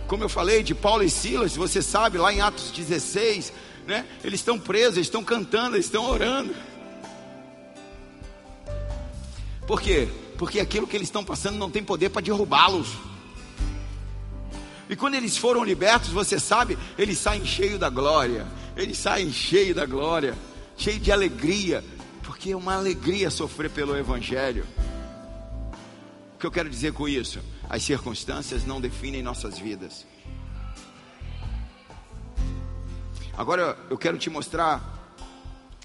Como eu falei de Paulo e Silas, você sabe, lá em Atos 16, né? Eles estão presos, eles estão cantando, eles estão orando. Por quê? Porque aquilo que eles estão passando não tem poder para derrubá-los. E quando eles foram libertos, você sabe, eles saem cheio da glória. Eles saem cheio da glória, cheio de alegria, porque é uma alegria sofrer pelo evangelho. O que eu quero dizer com isso? As circunstâncias não definem nossas vidas. Agora eu quero te mostrar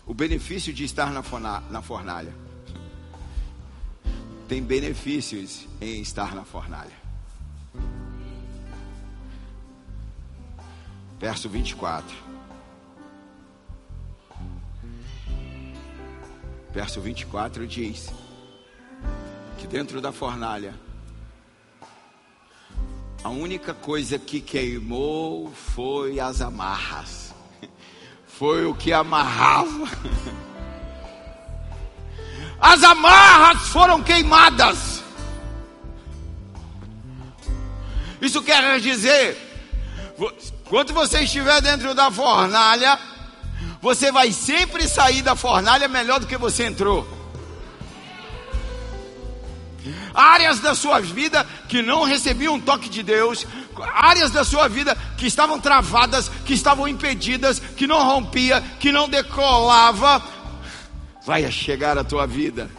o benefício de estar na fornalha tem benefícios em estar na fornalha. Verso 24. Verso 24 diz que dentro da fornalha a única coisa que queimou foi as amarras. Foi o que amarrava. as amarras foram queimadas. Isso quer dizer, quando você estiver dentro da fornalha, você vai sempre sair da fornalha melhor do que você entrou. áreas da sua vida que não recebiam um toque de Deus, áreas da sua vida que estavam travadas, que estavam impedidas, que não rompia, que não decolava, vai chegar a tua vida.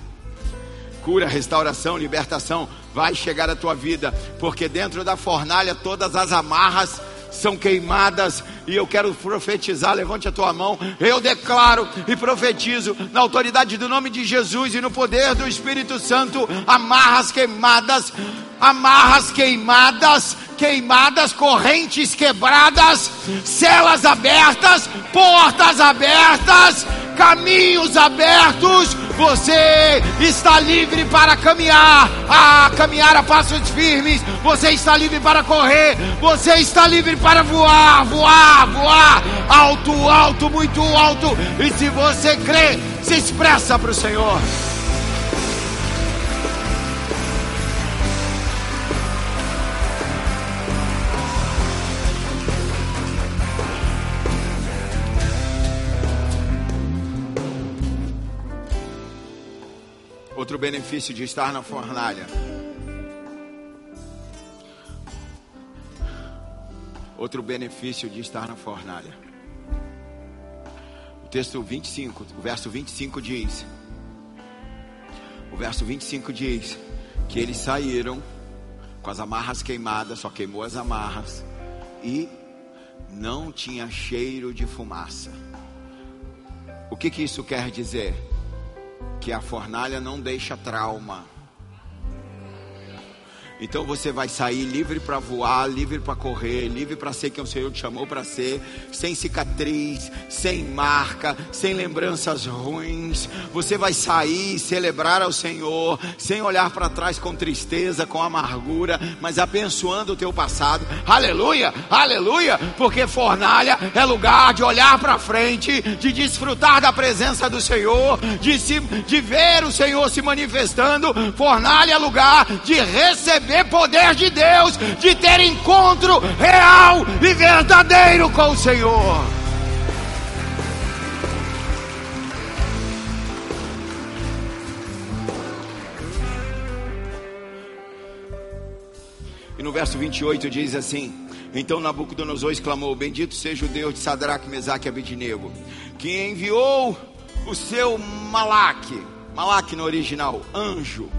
Cura, restauração, libertação vai chegar a tua vida, porque dentro da fornalha todas as amarras são queimadas, e eu quero profetizar. Levante a tua mão. Eu declaro e profetizo, na autoridade do nome de Jesus e no poder do Espírito Santo, amarras queimadas, amarras queimadas, queimadas, correntes quebradas, celas abertas, portas abertas, caminhos abertos. Você está livre para caminhar, a caminhar a passos firmes. Você está livre para correr. Você está livre para voar, voar, voar, alto, alto, muito alto. E se você crê, se expressa para o Senhor. Outro benefício de estar na fornalha. Outro benefício de estar na fornalha. O texto 25, o verso 25 diz: O verso 25 diz que eles saíram com as amarras queimadas, só queimou as amarras e não tinha cheiro de fumaça. O que que isso quer dizer? Que a fornalha não deixa trauma. Então você vai sair livre para voar, livre para correr, livre para ser quem o Senhor te chamou para ser, sem cicatriz, sem marca, sem lembranças ruins. Você vai sair, celebrar ao Senhor, sem olhar para trás com tristeza, com amargura, mas abençoando o teu passado. Aleluia, aleluia, porque fornalha é lugar de olhar para frente, de desfrutar da presença do Senhor, de, se, de ver o Senhor se manifestando. Fornalha é lugar de receber receber poder de Deus, de ter encontro real e verdadeiro com o Senhor. E no verso 28 diz assim: Então Nabucodonosor exclamou: Bendito seja o Deus de Sadraque, Mesaque e Abednego, que enviou o seu Malaque, Malaque no original, anjo,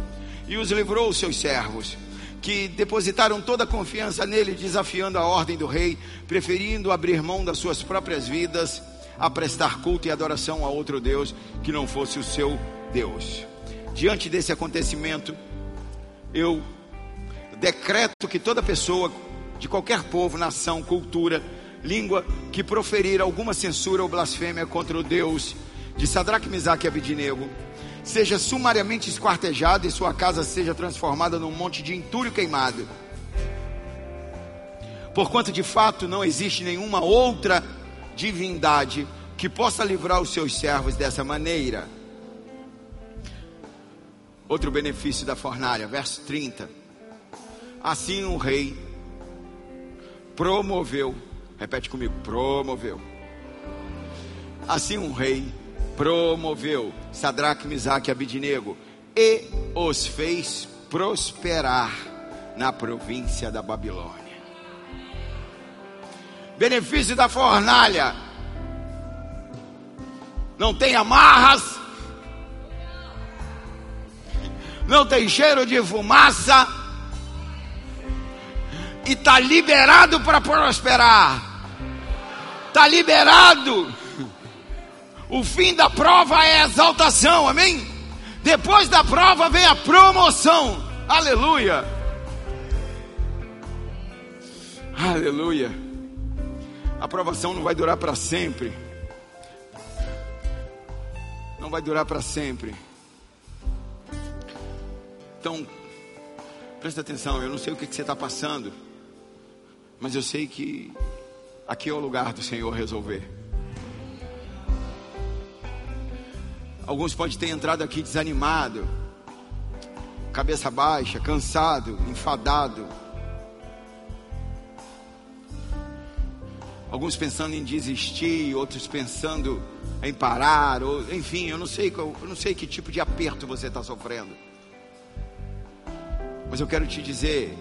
e os livrou os seus servos que depositaram toda a confiança nele, desafiando a ordem do rei, preferindo abrir mão das suas próprias vidas a prestar culto e adoração a outro Deus que não fosse o seu Deus. Diante desse acontecimento, eu decreto que toda pessoa de qualquer povo, nação, cultura, língua que proferir alguma censura ou blasfêmia contra o Deus de Sadraque, Mesaque e Abidinego seja sumariamente esquartejado e sua casa seja transformada num monte de entulho queimado. Porquanto de fato não existe nenhuma outra divindade que possa livrar os seus servos dessa maneira. Outro benefício da fornalha, verso 30. Assim o rei promoveu, repete comigo, promoveu. Assim um rei promoveu Sadraque, Misaque e Abidinego e os fez prosperar na província da Babilônia. Benefício da fornalha: não tem amarras, não tem cheiro de fumaça, e está liberado para prosperar. Está liberado o fim da prova é exaltação, amém? Depois da prova vem a promoção, aleluia, aleluia. A aprovação não vai durar para sempre, não vai durar para sempre. Então, presta atenção, eu não sei o que, que você está passando, mas eu sei que aqui é o lugar do Senhor resolver. Alguns podem ter entrado aqui desanimado, cabeça baixa, cansado, enfadado. Alguns pensando em desistir, outros pensando em parar, ou enfim, eu não sei, eu não sei que tipo de aperto você está sofrendo. Mas eu quero te dizer: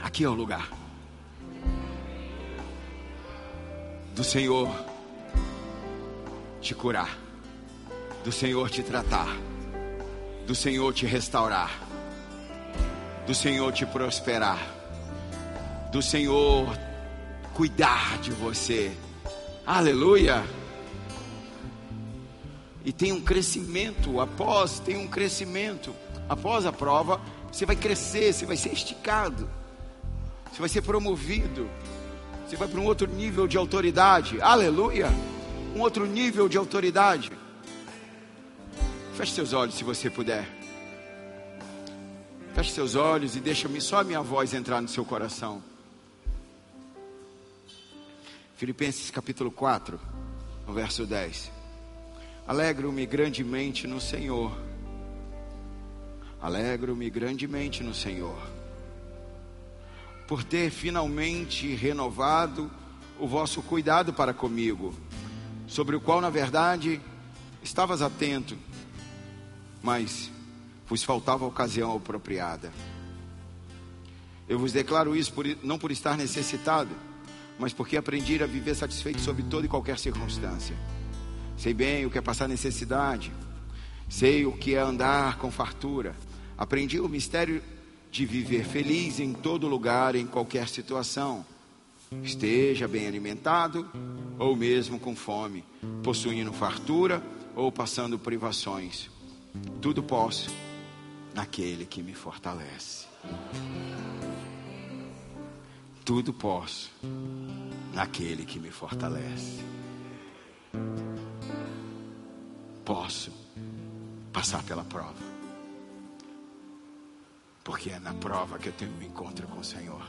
aqui é o lugar do Senhor te curar, do Senhor te tratar, do Senhor te restaurar, do Senhor te prosperar, do Senhor cuidar de você. Aleluia! E tem um crescimento após, tem um crescimento após a prova, você vai crescer, você vai ser esticado, você vai ser promovido, você vai para um outro nível de autoridade. Aleluia! Um outro nível de autoridade. Feche seus olhos se você puder. Feche seus olhos e deixa-me só a minha voz entrar no seu coração. Filipenses capítulo 4, no verso 10. Alegro-me grandemente no Senhor. Alegro-me grandemente no Senhor. Por ter finalmente renovado o vosso cuidado para comigo, sobre o qual, na verdade, estavas atento, mas vos faltava a ocasião apropriada. Eu vos declaro isso por, não por estar necessitado, mas porque aprendi a viver satisfeito sob toda e qualquer circunstância. Sei bem o que é passar necessidade, sei o que é andar com fartura. Aprendi o mistério de viver feliz em todo lugar, em qualquer situação. Esteja bem alimentado ou mesmo com fome, possuindo fartura ou passando privações. Tudo posso naquele que me fortalece. Tudo posso naquele que me fortalece. Posso passar pela prova, porque é na prova que eu tenho um encontro com o Senhor.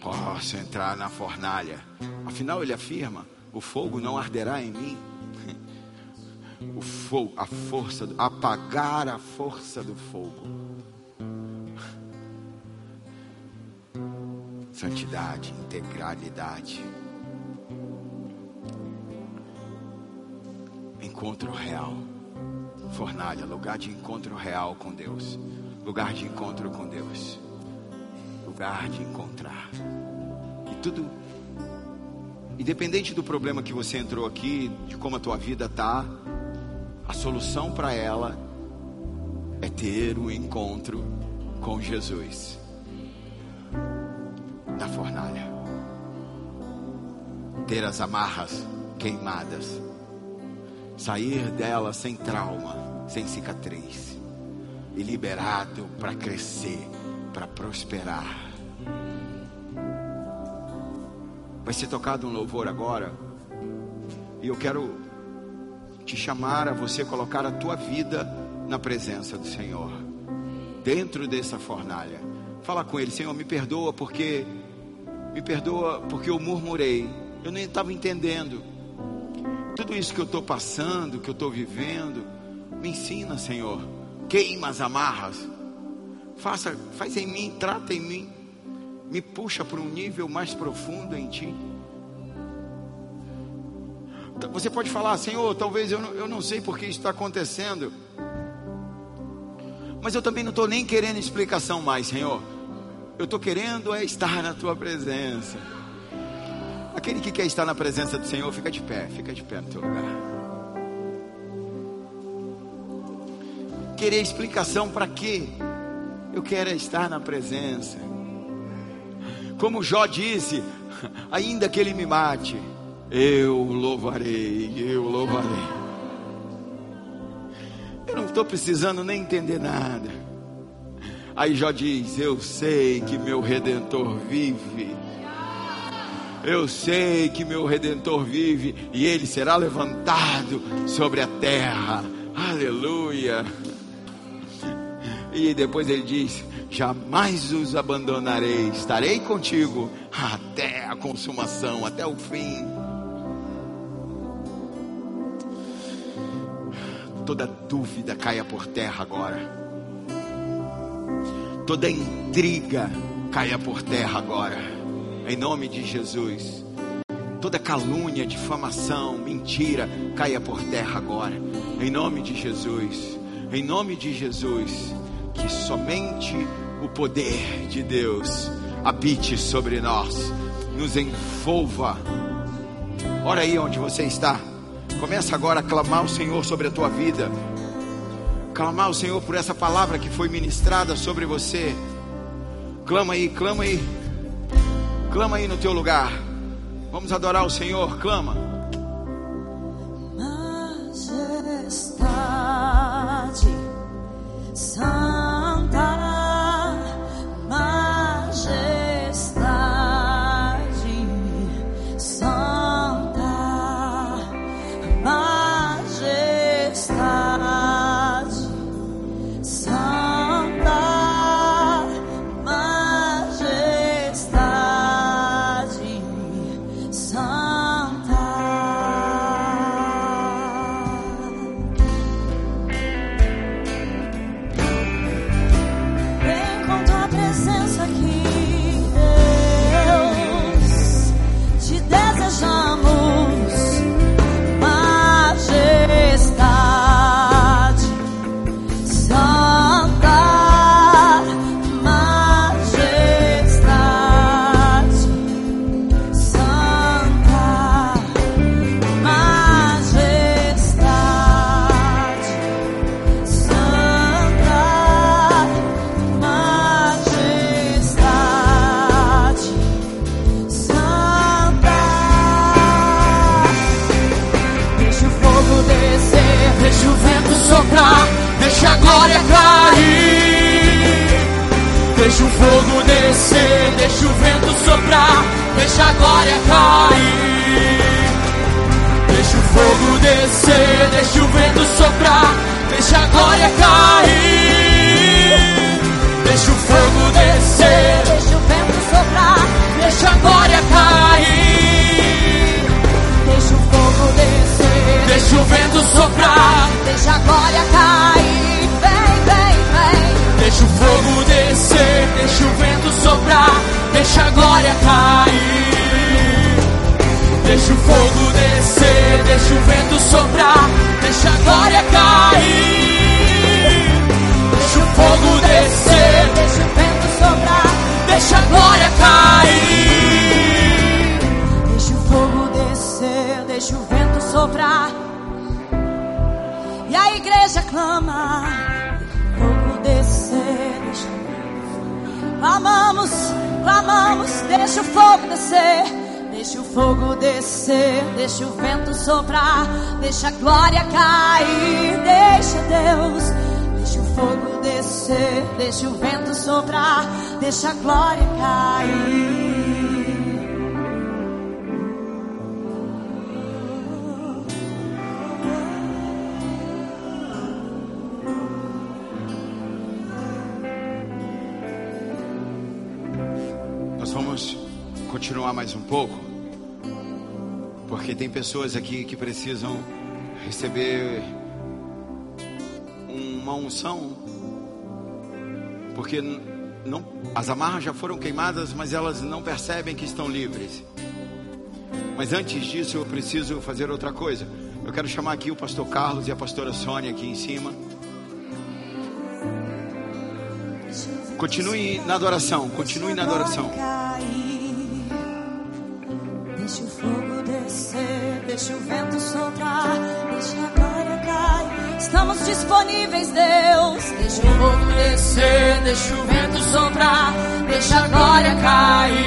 Posso entrar na fornalha, afinal, ele afirma: o fogo não arderá em mim. O fogo, a força, apagar a força do fogo santidade, integralidade. Encontro real. Fornalha, lugar de encontro real com Deus. Lugar de encontro com Deus. Lugar de encontrar. E tudo, independente do problema que você entrou aqui, de como a tua vida está, a solução para ela é ter o um encontro com Jesus da fornalha. Ter as amarras queimadas. Sair dela sem trauma, sem cicatriz. E liberado para crescer, para prosperar. Vai ser tocado um louvor agora. E eu quero te chamar a você colocar a tua vida na presença do Senhor. Dentro dessa fornalha. Fala com Ele, Senhor, me perdoa porque me perdoa porque eu murmurei. Eu nem estava entendendo. Tudo isso que eu estou passando, que eu estou vivendo, me ensina, Senhor. Queima as amarras. Faça, faz em mim, trata em mim. Me puxa para um nível mais profundo em Ti. Você pode falar, Senhor, talvez eu não, eu não sei por que isso está acontecendo. Mas eu também não estou nem querendo explicação mais, Senhor. Eu estou querendo é estar na tua presença. Aquele que quer estar na presença do Senhor, fica de pé, fica de pé no teu lugar. Querer explicação para quê? Eu quero é estar na presença. Como Jó disse, ainda que ele me mate, eu louvarei, eu louvarei. Eu não estou precisando nem entender nada. Aí Jó diz: Eu sei que meu redentor vive. Eu sei que meu redentor vive e ele será levantado sobre a terra. Aleluia. E depois ele diz: Jamais os abandonarei, estarei contigo até a consumação, até o fim. Toda dúvida caia por terra agora toda intriga caia por terra agora, em nome de Jesus. Toda calúnia, difamação, mentira caia por terra agora, em nome de Jesus. Em nome de Jesus, que somente o poder de Deus habite sobre nós, nos envolva. Ora aí onde você está. Começa agora a clamar o Senhor sobre a tua vida. Clamar o Senhor por essa palavra que foi ministrada sobre você. Clama aí, clama aí. Clama aí no teu lugar. Vamos adorar o Senhor, clama. Deixa a glória cair. Deixa o fogo descer, deixa o vento soprar, deixa a glória cair. Deixa o fogo descer, deixa o vento soprar, deixa a glória cair. Deixa o fogo descer, deixa o vento soprar, deixa a glória cair. Vem, vem, vem. Deixa o fogo descer, deixa o vento soprar, deixa a glória cair. Deixa o fogo descer, deixa o vento soprar, deixa a glória cair. Deixa o fogo descer, deixa o vento soprar, deixa a glória cair. Deixa o fogo descer, deixa o vento soprar. E a igreja clama, fogo descer, deixa o vento Clamamos, clamamos, deixa o fogo descer. Fogo descer, deixa o vento soprar, deixa a glória cair, deixa Deus. Deixa o fogo descer, deixa o vento soprar, deixa a glória cair. Nós vamos continuar mais um pouco, porque tem pessoas aqui que precisam receber uma unção, porque não, as amarras já foram queimadas, mas elas não percebem que estão livres. Mas antes disso, eu preciso fazer outra coisa. Eu quero chamar aqui o pastor Carlos e a pastora Sônia aqui em cima. Continue na adoração, continue na adoração. Descer, deixa o vento soprar, deixa a glória cair. Estamos disponíveis, Deus. Deixa o fogo descer, deixa o vento soprar, deixa a glória cair.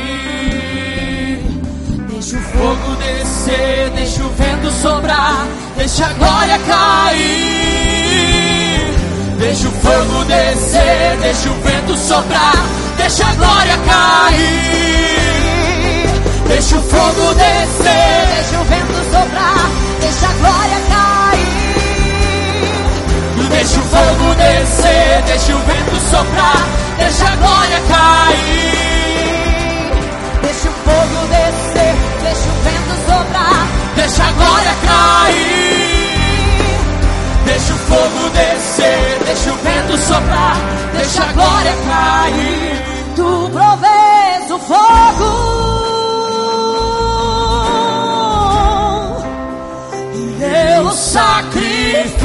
Deixa o fogo descer, deixa o vento soprar, deixa a glória cair. Deixa o fogo descer, deixa o vento soprar, deixa a glória cair. Deixa o fogo descer, deixa o vento soprar, deixa a glória cair. Deixa o fogo descer, deixa o vento soprar, deixa a glória cair. Deixa o fogo descer, deixa o vento soprar, deixa a glória cair. Deixa o fogo descer, deixa o vento soprar, deixa a glória cair. Tu provês o fogo, triste.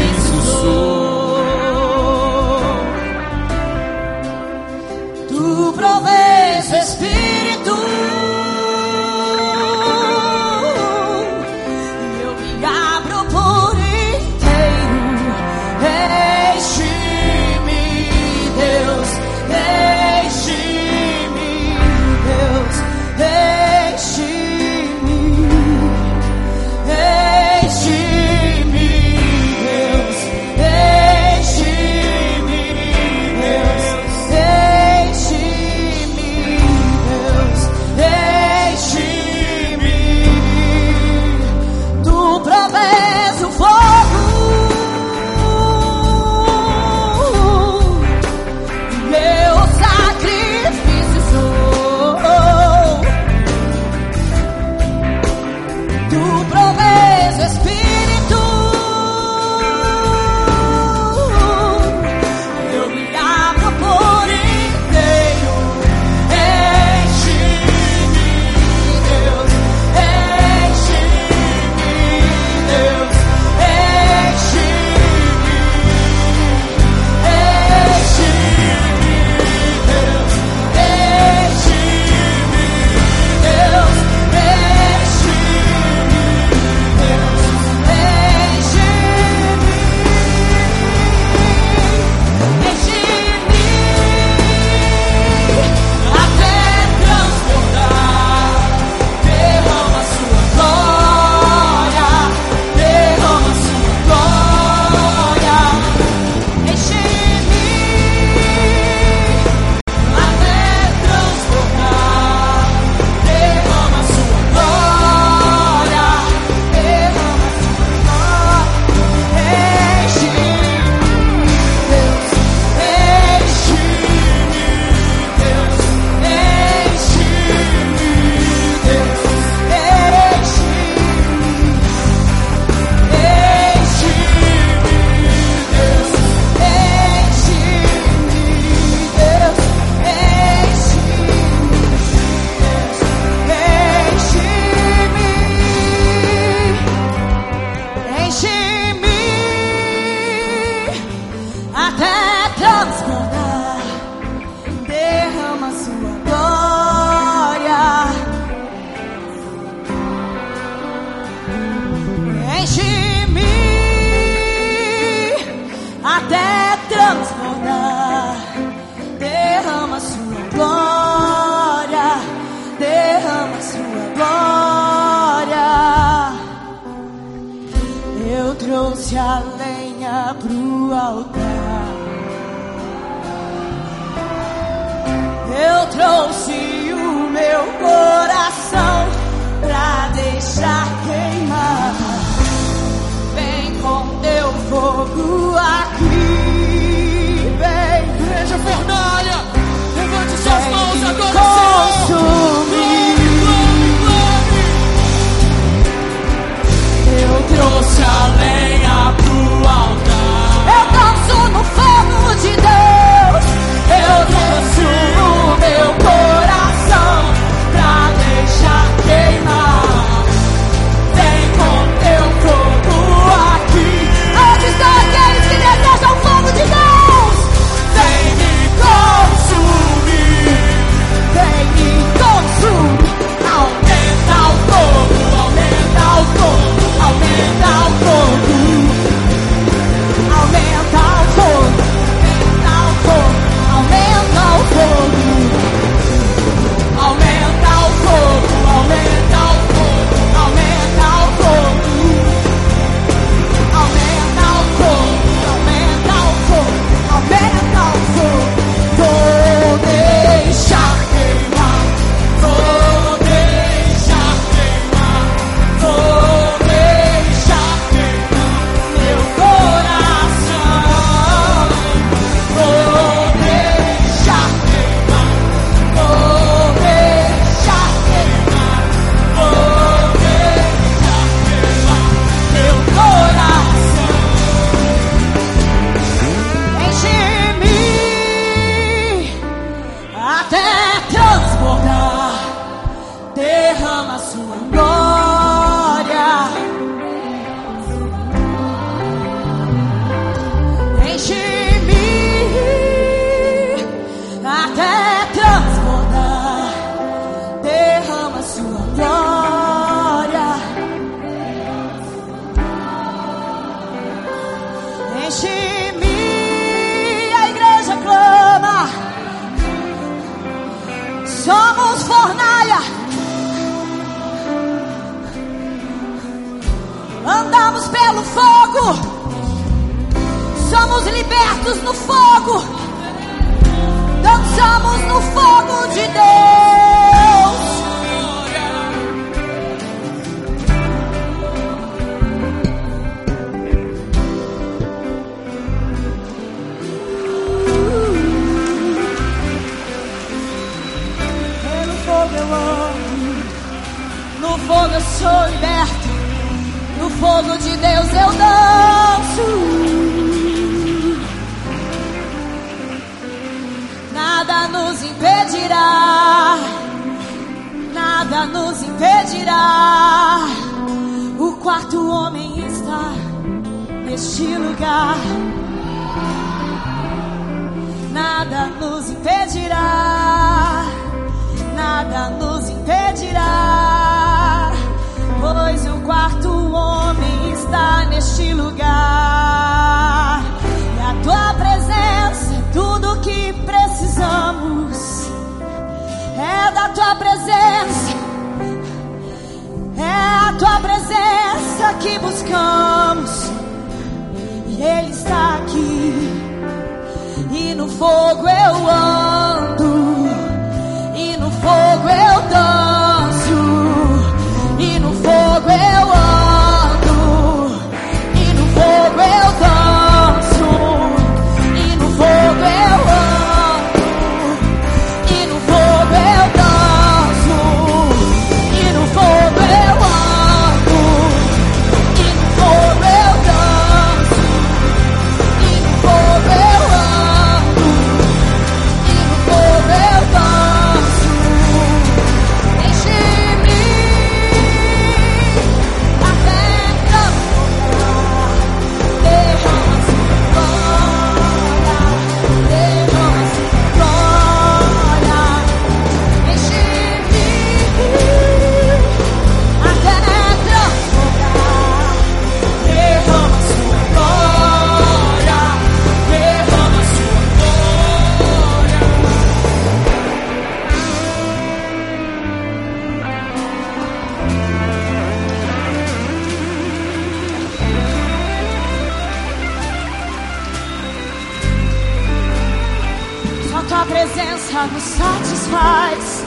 Presença nos satisfaz.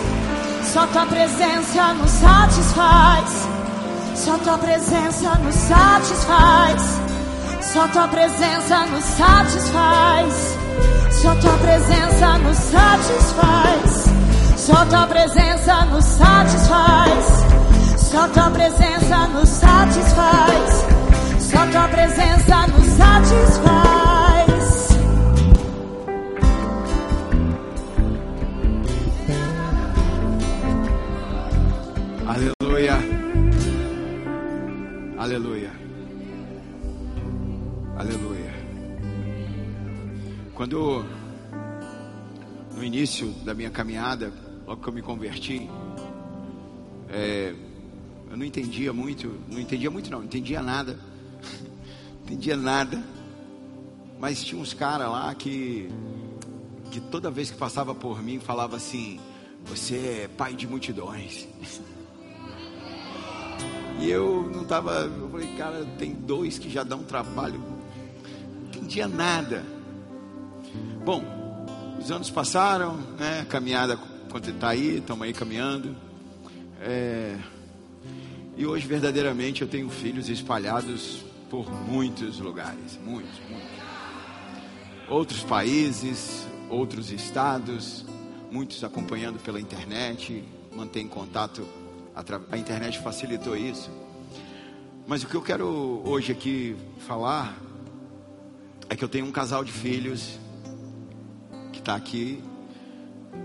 Só tua presença nos satisfaz. Só tua presença nos satisfaz. Só tua presença nos satisfaz. Só tua presença nos satisfaz. Só tua presença nos satisfaz. Só tua presença nos satisfaz. Só tua presença nos satisfaz. Início da minha caminhada, logo que eu me converti, é, eu não entendia muito, não entendia muito não, não entendia nada, entendia nada, mas tinha uns caras lá que, que toda vez que passava por mim falava assim, você é pai de multidões. E eu não tava, eu falei, cara, tem dois que já dão trabalho. Não entendia nada. Bom, os anos passaram, né? A caminhada está aí, estamos aí caminhando. É, e hoje, verdadeiramente, eu tenho filhos espalhados por muitos lugares muitos, muitos. Outros países, outros estados, muitos acompanhando pela internet, mantém contato. A internet facilitou isso. Mas o que eu quero hoje aqui falar é que eu tenho um casal de filhos está aqui.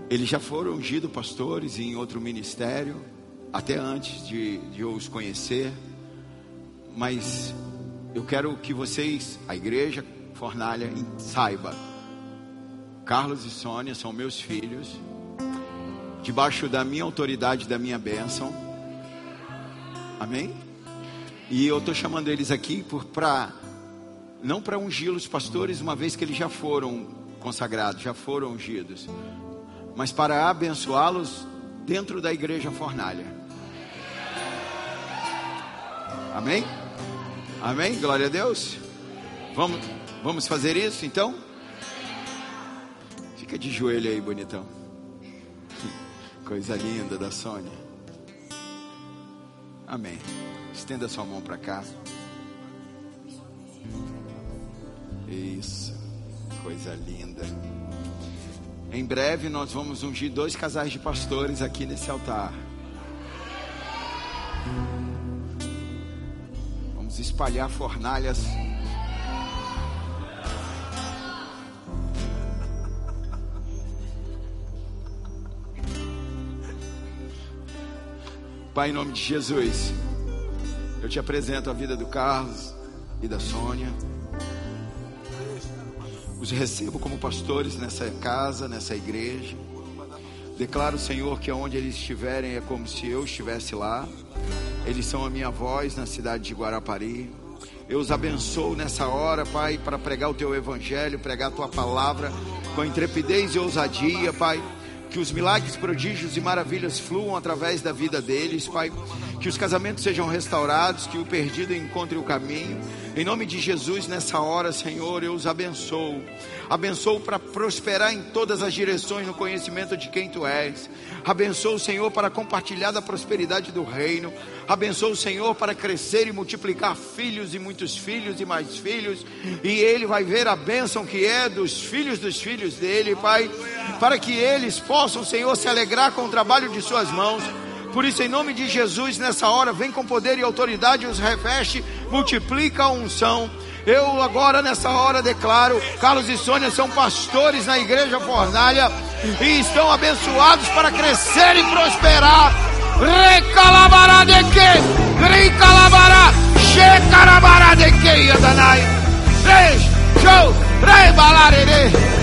Eles já foram ungidos pastores em outro ministério, até antes de, de eu os conhecer. Mas eu quero que vocês, a igreja Fornalha, saiba. Carlos e Sônia são meus filhos, debaixo da minha autoridade, da minha bênção. Amém? E eu estou chamando eles aqui para não para ungí-los pastores, uma vez que eles já foram consagrados, já foram ungidos, mas para abençoá-los dentro da igreja fornalha. Amém? Amém? Glória a Deus. Vamos, vamos fazer isso então? Fica de joelho aí, bonitão. Coisa linda da Sônia. Amém. Estenda sua mão para cá. Isso. Coisa linda. Em breve nós vamos ungir dois casais de pastores aqui nesse altar. Vamos espalhar fornalhas. Pai, em nome de Jesus, eu te apresento a vida do Carlos e da Sônia. Os recebo como pastores nessa casa, nessa igreja. Declaro, Senhor, que onde eles estiverem é como se eu estivesse lá. Eles são a minha voz na cidade de Guarapari. Eu os abençoo nessa hora, Pai, para pregar o teu evangelho, pregar a tua palavra com intrepidez e ousadia, Pai que os milagres, prodígios e maravilhas fluam através da vida deles, Pai. Que os casamentos sejam restaurados, que o perdido encontre o caminho. Em nome de Jesus, nessa hora, Senhor, eu os abençoo. Abençoo para prosperar em todas as direções no conhecimento de quem Tu és. Abençoo o Senhor para compartilhar da prosperidade do reino. Abençoo o Senhor para crescer e multiplicar filhos e muitos filhos e mais filhos. E Ele vai ver a bênção que é dos filhos dos filhos dele, Pai. Para que eles possam, Senhor, se alegrar com o trabalho de Suas mãos. Por isso, em nome de Jesus, nessa hora, vem com poder e autoridade, os reveste, multiplica a unção. Eu agora nessa hora declaro, Carlos e Sônia são pastores na igreja Fornalha e estão abençoados para crescer e prosperar. Recalabará de que? Recalabará, checarabará de que, Adanai. Três, show, rebalarere.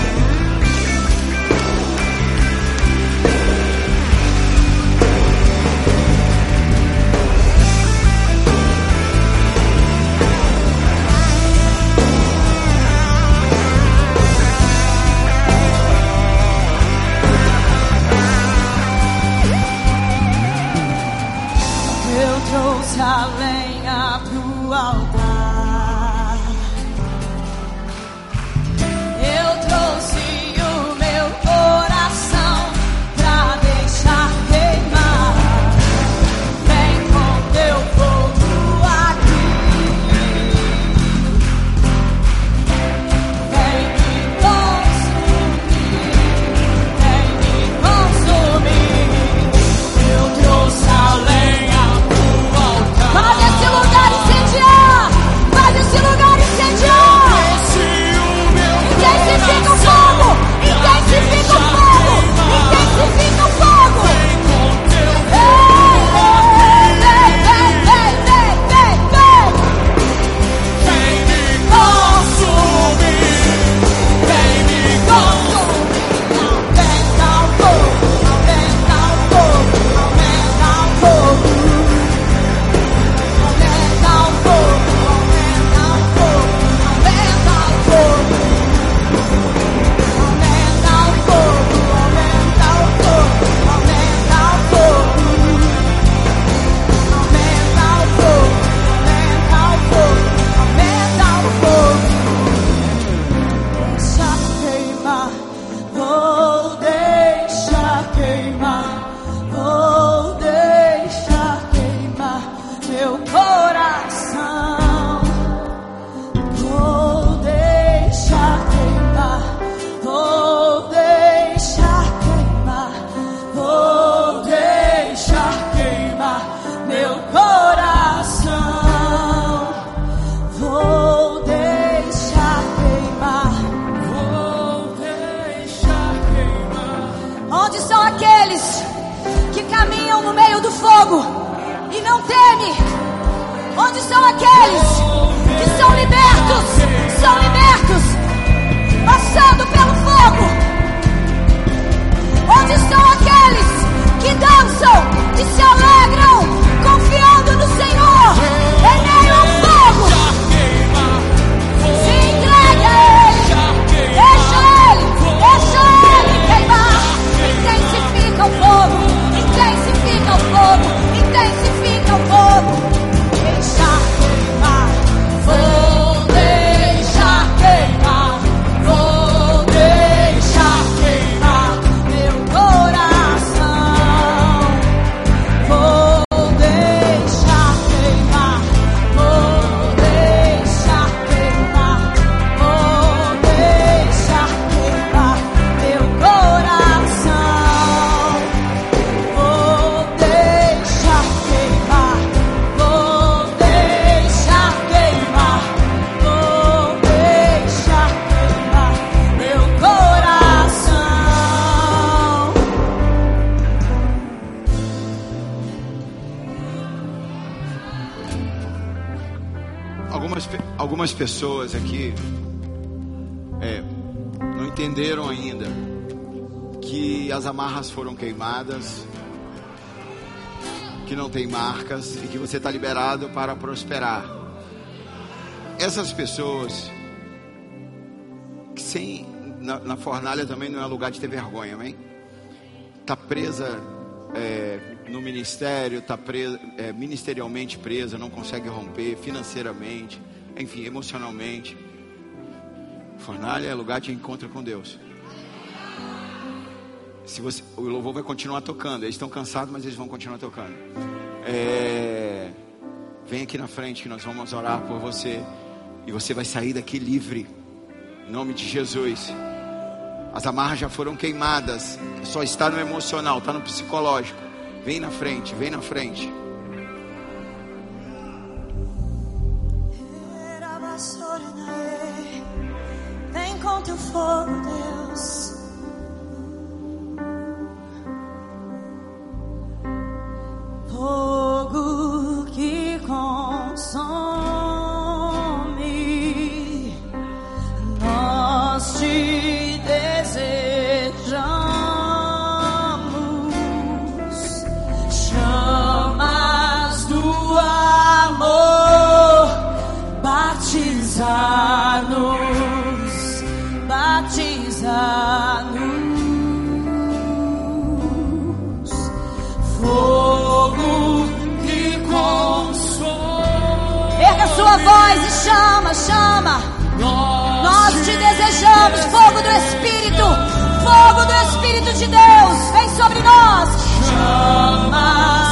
Dançam, foram queimadas, que não tem marcas e que você está liberado para prosperar. Essas pessoas que sem na, na, fornalha também não é lugar de ter vergonha, amém? Tá presa é, no ministério, tá presa, é, ministerialmente presa, não consegue romper financeiramente, enfim, emocionalmente. Fornalha é lugar de encontro com Deus. Se você, o louvor vai continuar tocando. Eles estão cansados, mas eles vão continuar tocando. É, vem aqui na frente que nós vamos orar por você. E você vai sair daqui livre. Em nome de Jesus. As amarras já foram queimadas. Só está no emocional, está no psicológico. Vem na frente, vem na frente. Vem com teu fogo, Deus. song. Voz e chama, chama. Nós te desejamos fogo do Espírito, fogo do Espírito de Deus, vem sobre nós. Chamas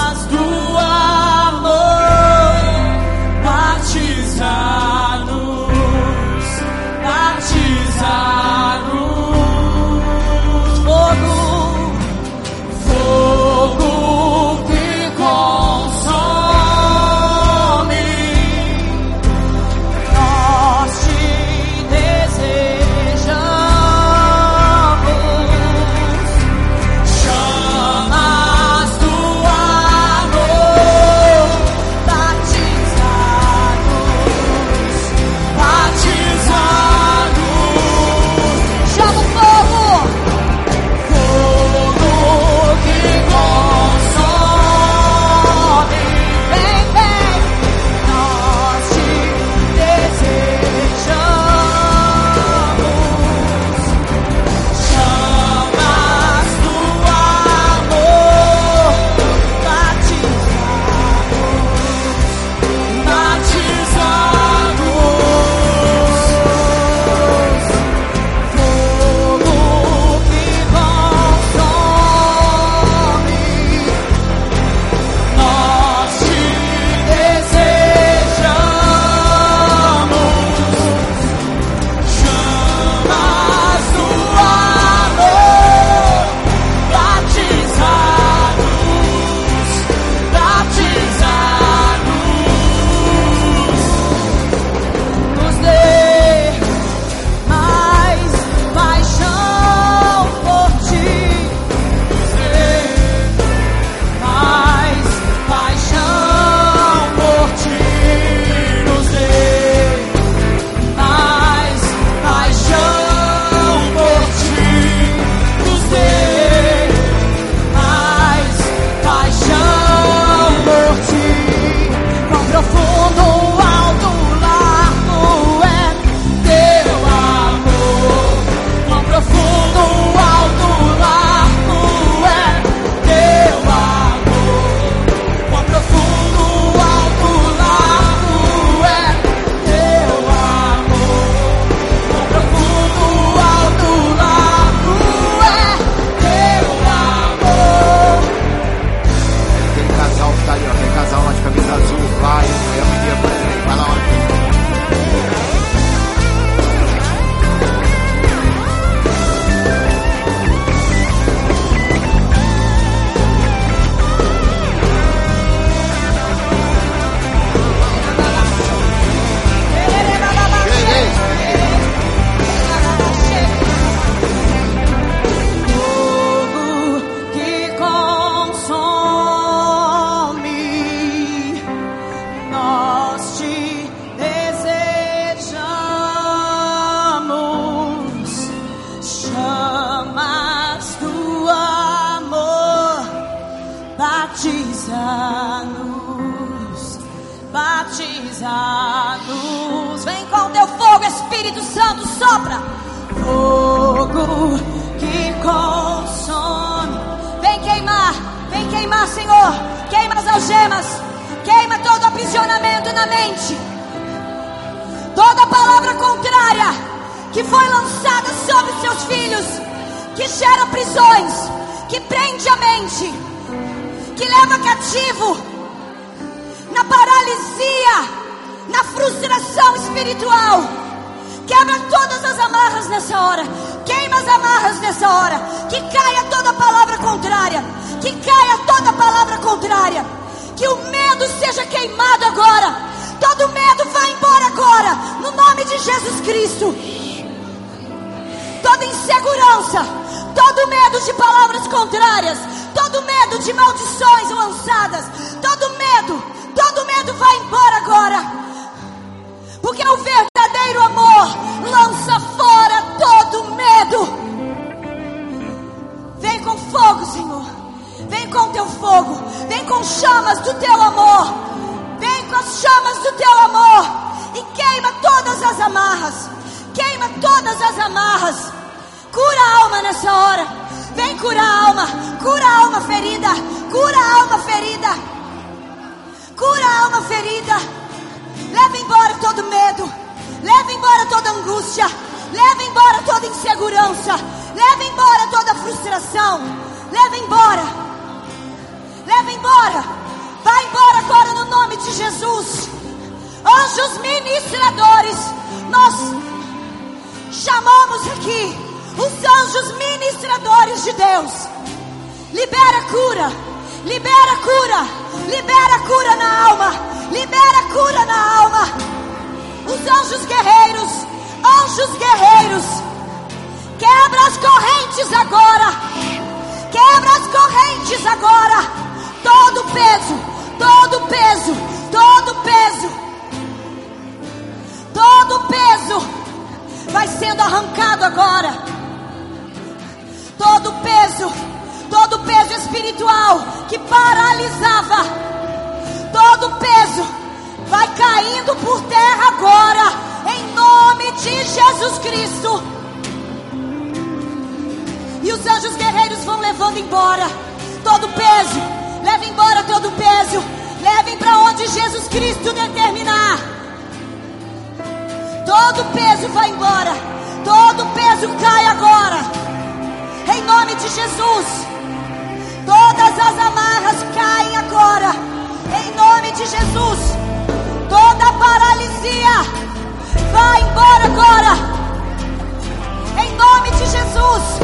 Jesus.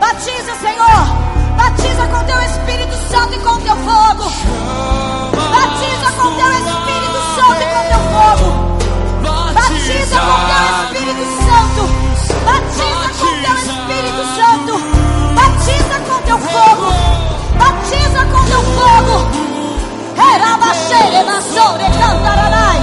Batiza, Senhor. Batiza com teu Espírito Santo e com teu fogo. Batiza com teu Espírito Santo e com teu fogo. Batiza com teu Espírito Santo. Batiza com teu Espírito Santo. Batiza com teu fogo. Batiza com teu fogo. Era baixeira, sobre cantarará.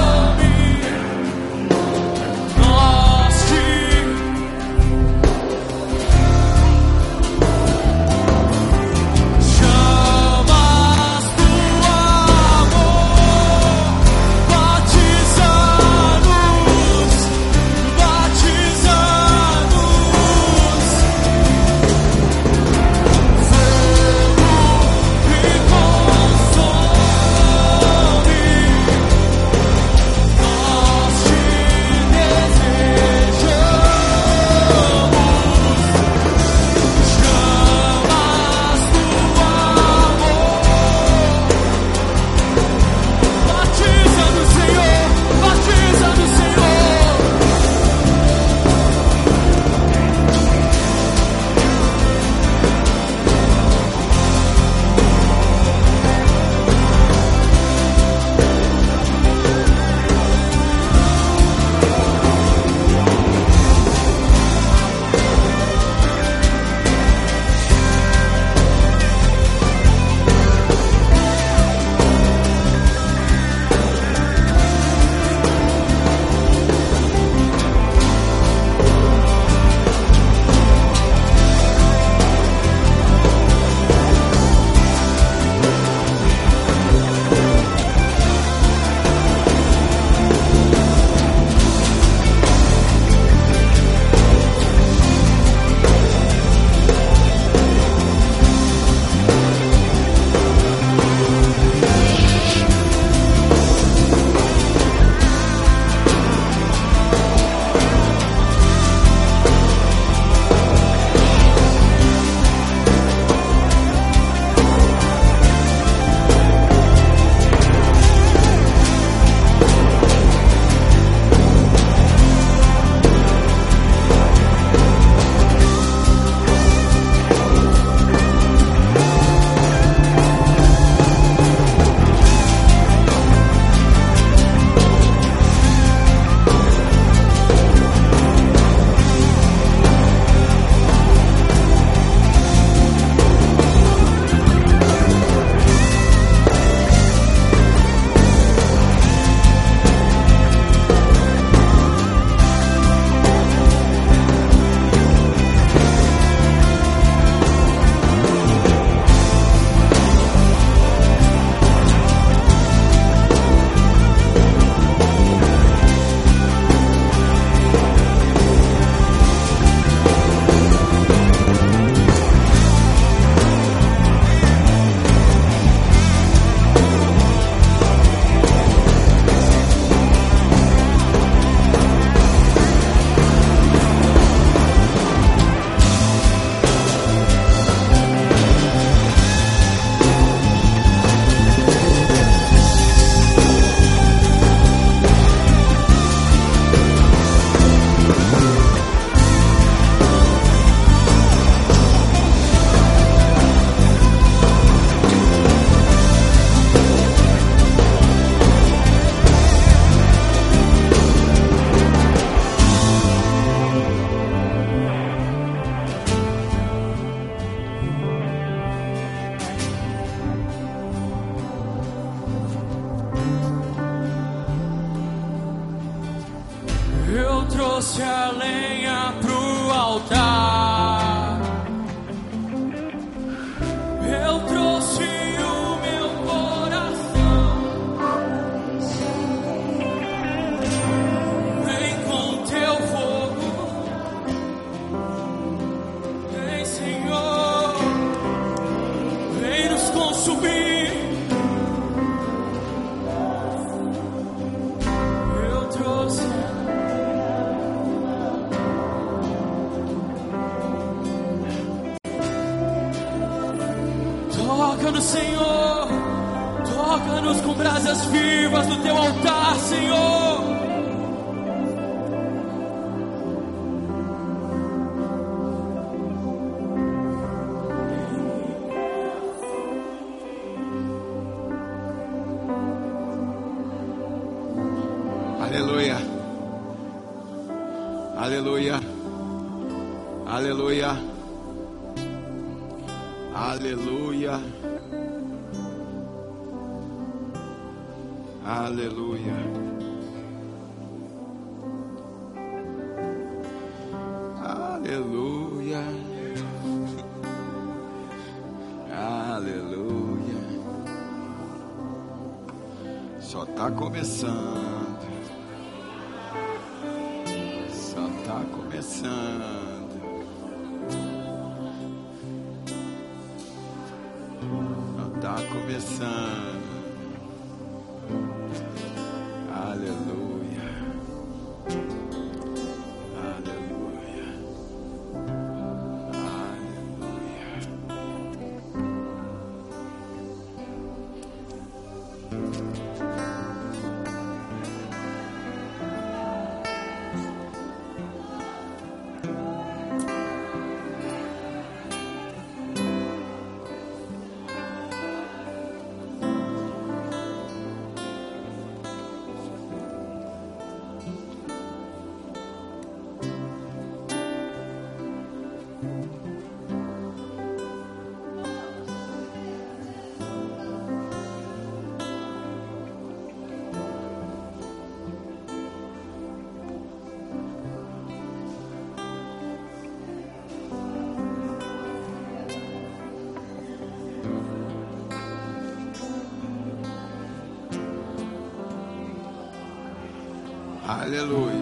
Aleluia.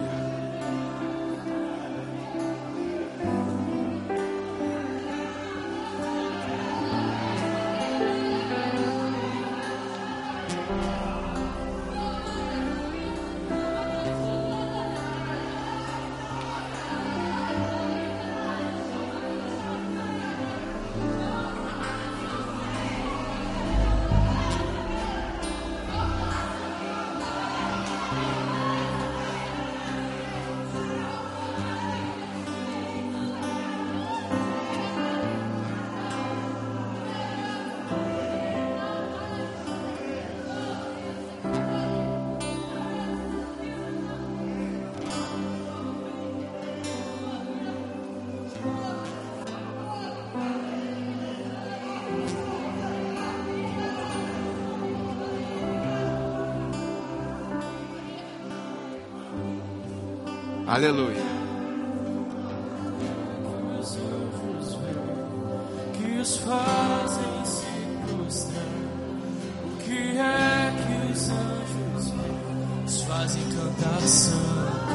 Aleluia. Com meus olhos é ver, que os fazem se prostrar. O que é que os anjos veem? Os fazem cantar santo.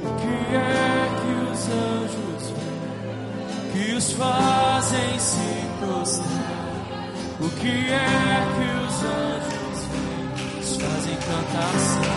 O que é que os anjos veem? Que os fazem se prostrar. O que é que os anjos veem? Os fazem cantar santo.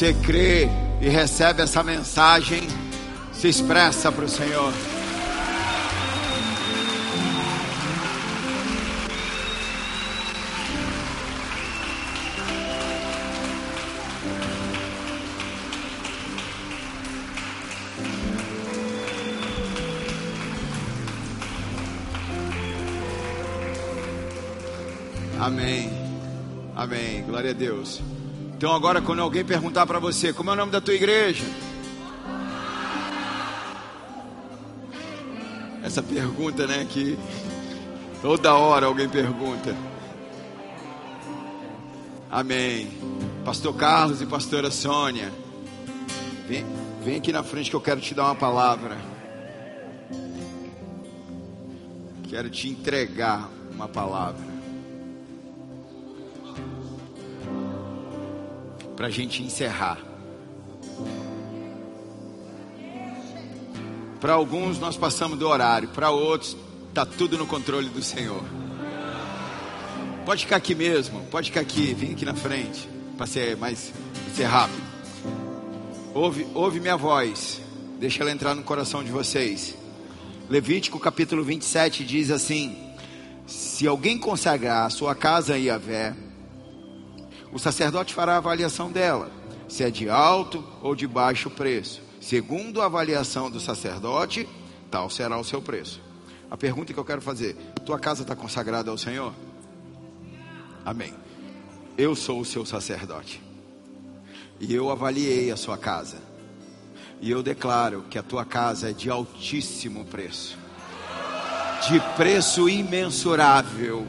Você crê e recebe essa mensagem, se expressa para o Senhor. Amém. Amém. Glória a Deus. Então agora quando alguém perguntar para você, como é o nome da tua igreja? Essa pergunta, né, que toda hora alguém pergunta. Amém. Pastor Carlos e pastora Sônia, vem, vem aqui na frente que eu quero te dar uma palavra. Quero te entregar uma palavra. Para a gente encerrar. Para alguns nós passamos do horário, para outros está tudo no controle do Senhor. Pode ficar aqui mesmo, pode ficar aqui, vem aqui na frente, para ser mais ser rápido. Ouve, ouve minha voz, deixa ela entrar no coração de vocês. Levítico capítulo 27 diz assim: Se alguém consagrar a sua casa a Yahvé, o sacerdote fará a avaliação dela, se é de alto ou de baixo preço. Segundo a avaliação do sacerdote, tal será o seu preço. A pergunta que eu quero fazer: tua casa está consagrada ao Senhor? Amém. Eu sou o seu sacerdote. E eu avaliei a sua casa. E eu declaro que a tua casa é de altíssimo preço. De preço imensurável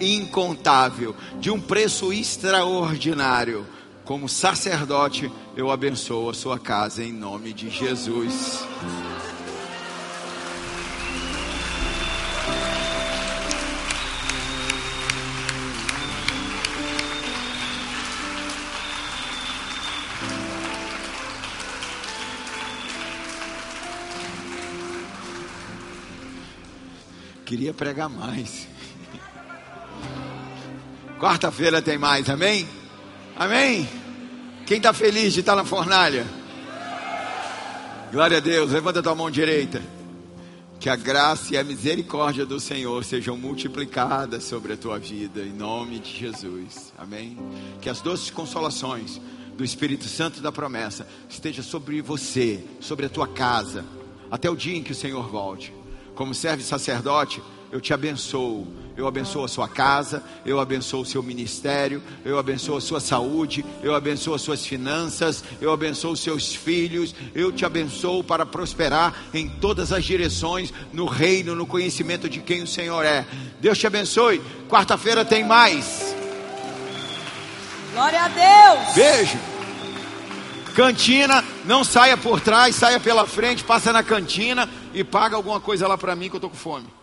incontável, de um preço extraordinário. Como sacerdote, eu abençoo a sua casa em nome de Jesus. Queria pregar mais. Quarta-feira tem mais, amém? Amém? Quem está feliz de estar na fornalha? Glória a Deus, levanta tua mão direita. Que a graça e a misericórdia do Senhor sejam multiplicadas sobre a tua vida, em nome de Jesus. Amém. Que as doces consolações do Espírito Santo da promessa esteja sobre você, sobre a tua casa, até o dia em que o Senhor volte. Como servo e sacerdote, eu te abençoo. Eu abençoo a sua casa, eu abençoo o seu ministério, eu abençoo a sua saúde, eu abençoo as suas finanças, eu abençoo os seus filhos, eu te abençoo para prosperar em todas as direções, no reino, no conhecimento de quem o Senhor é. Deus te abençoe. Quarta-feira tem mais. Glória a Deus. Beijo. Cantina, não saia por trás, saia pela frente, passa na cantina e paga alguma coisa lá para mim que eu tô com fome.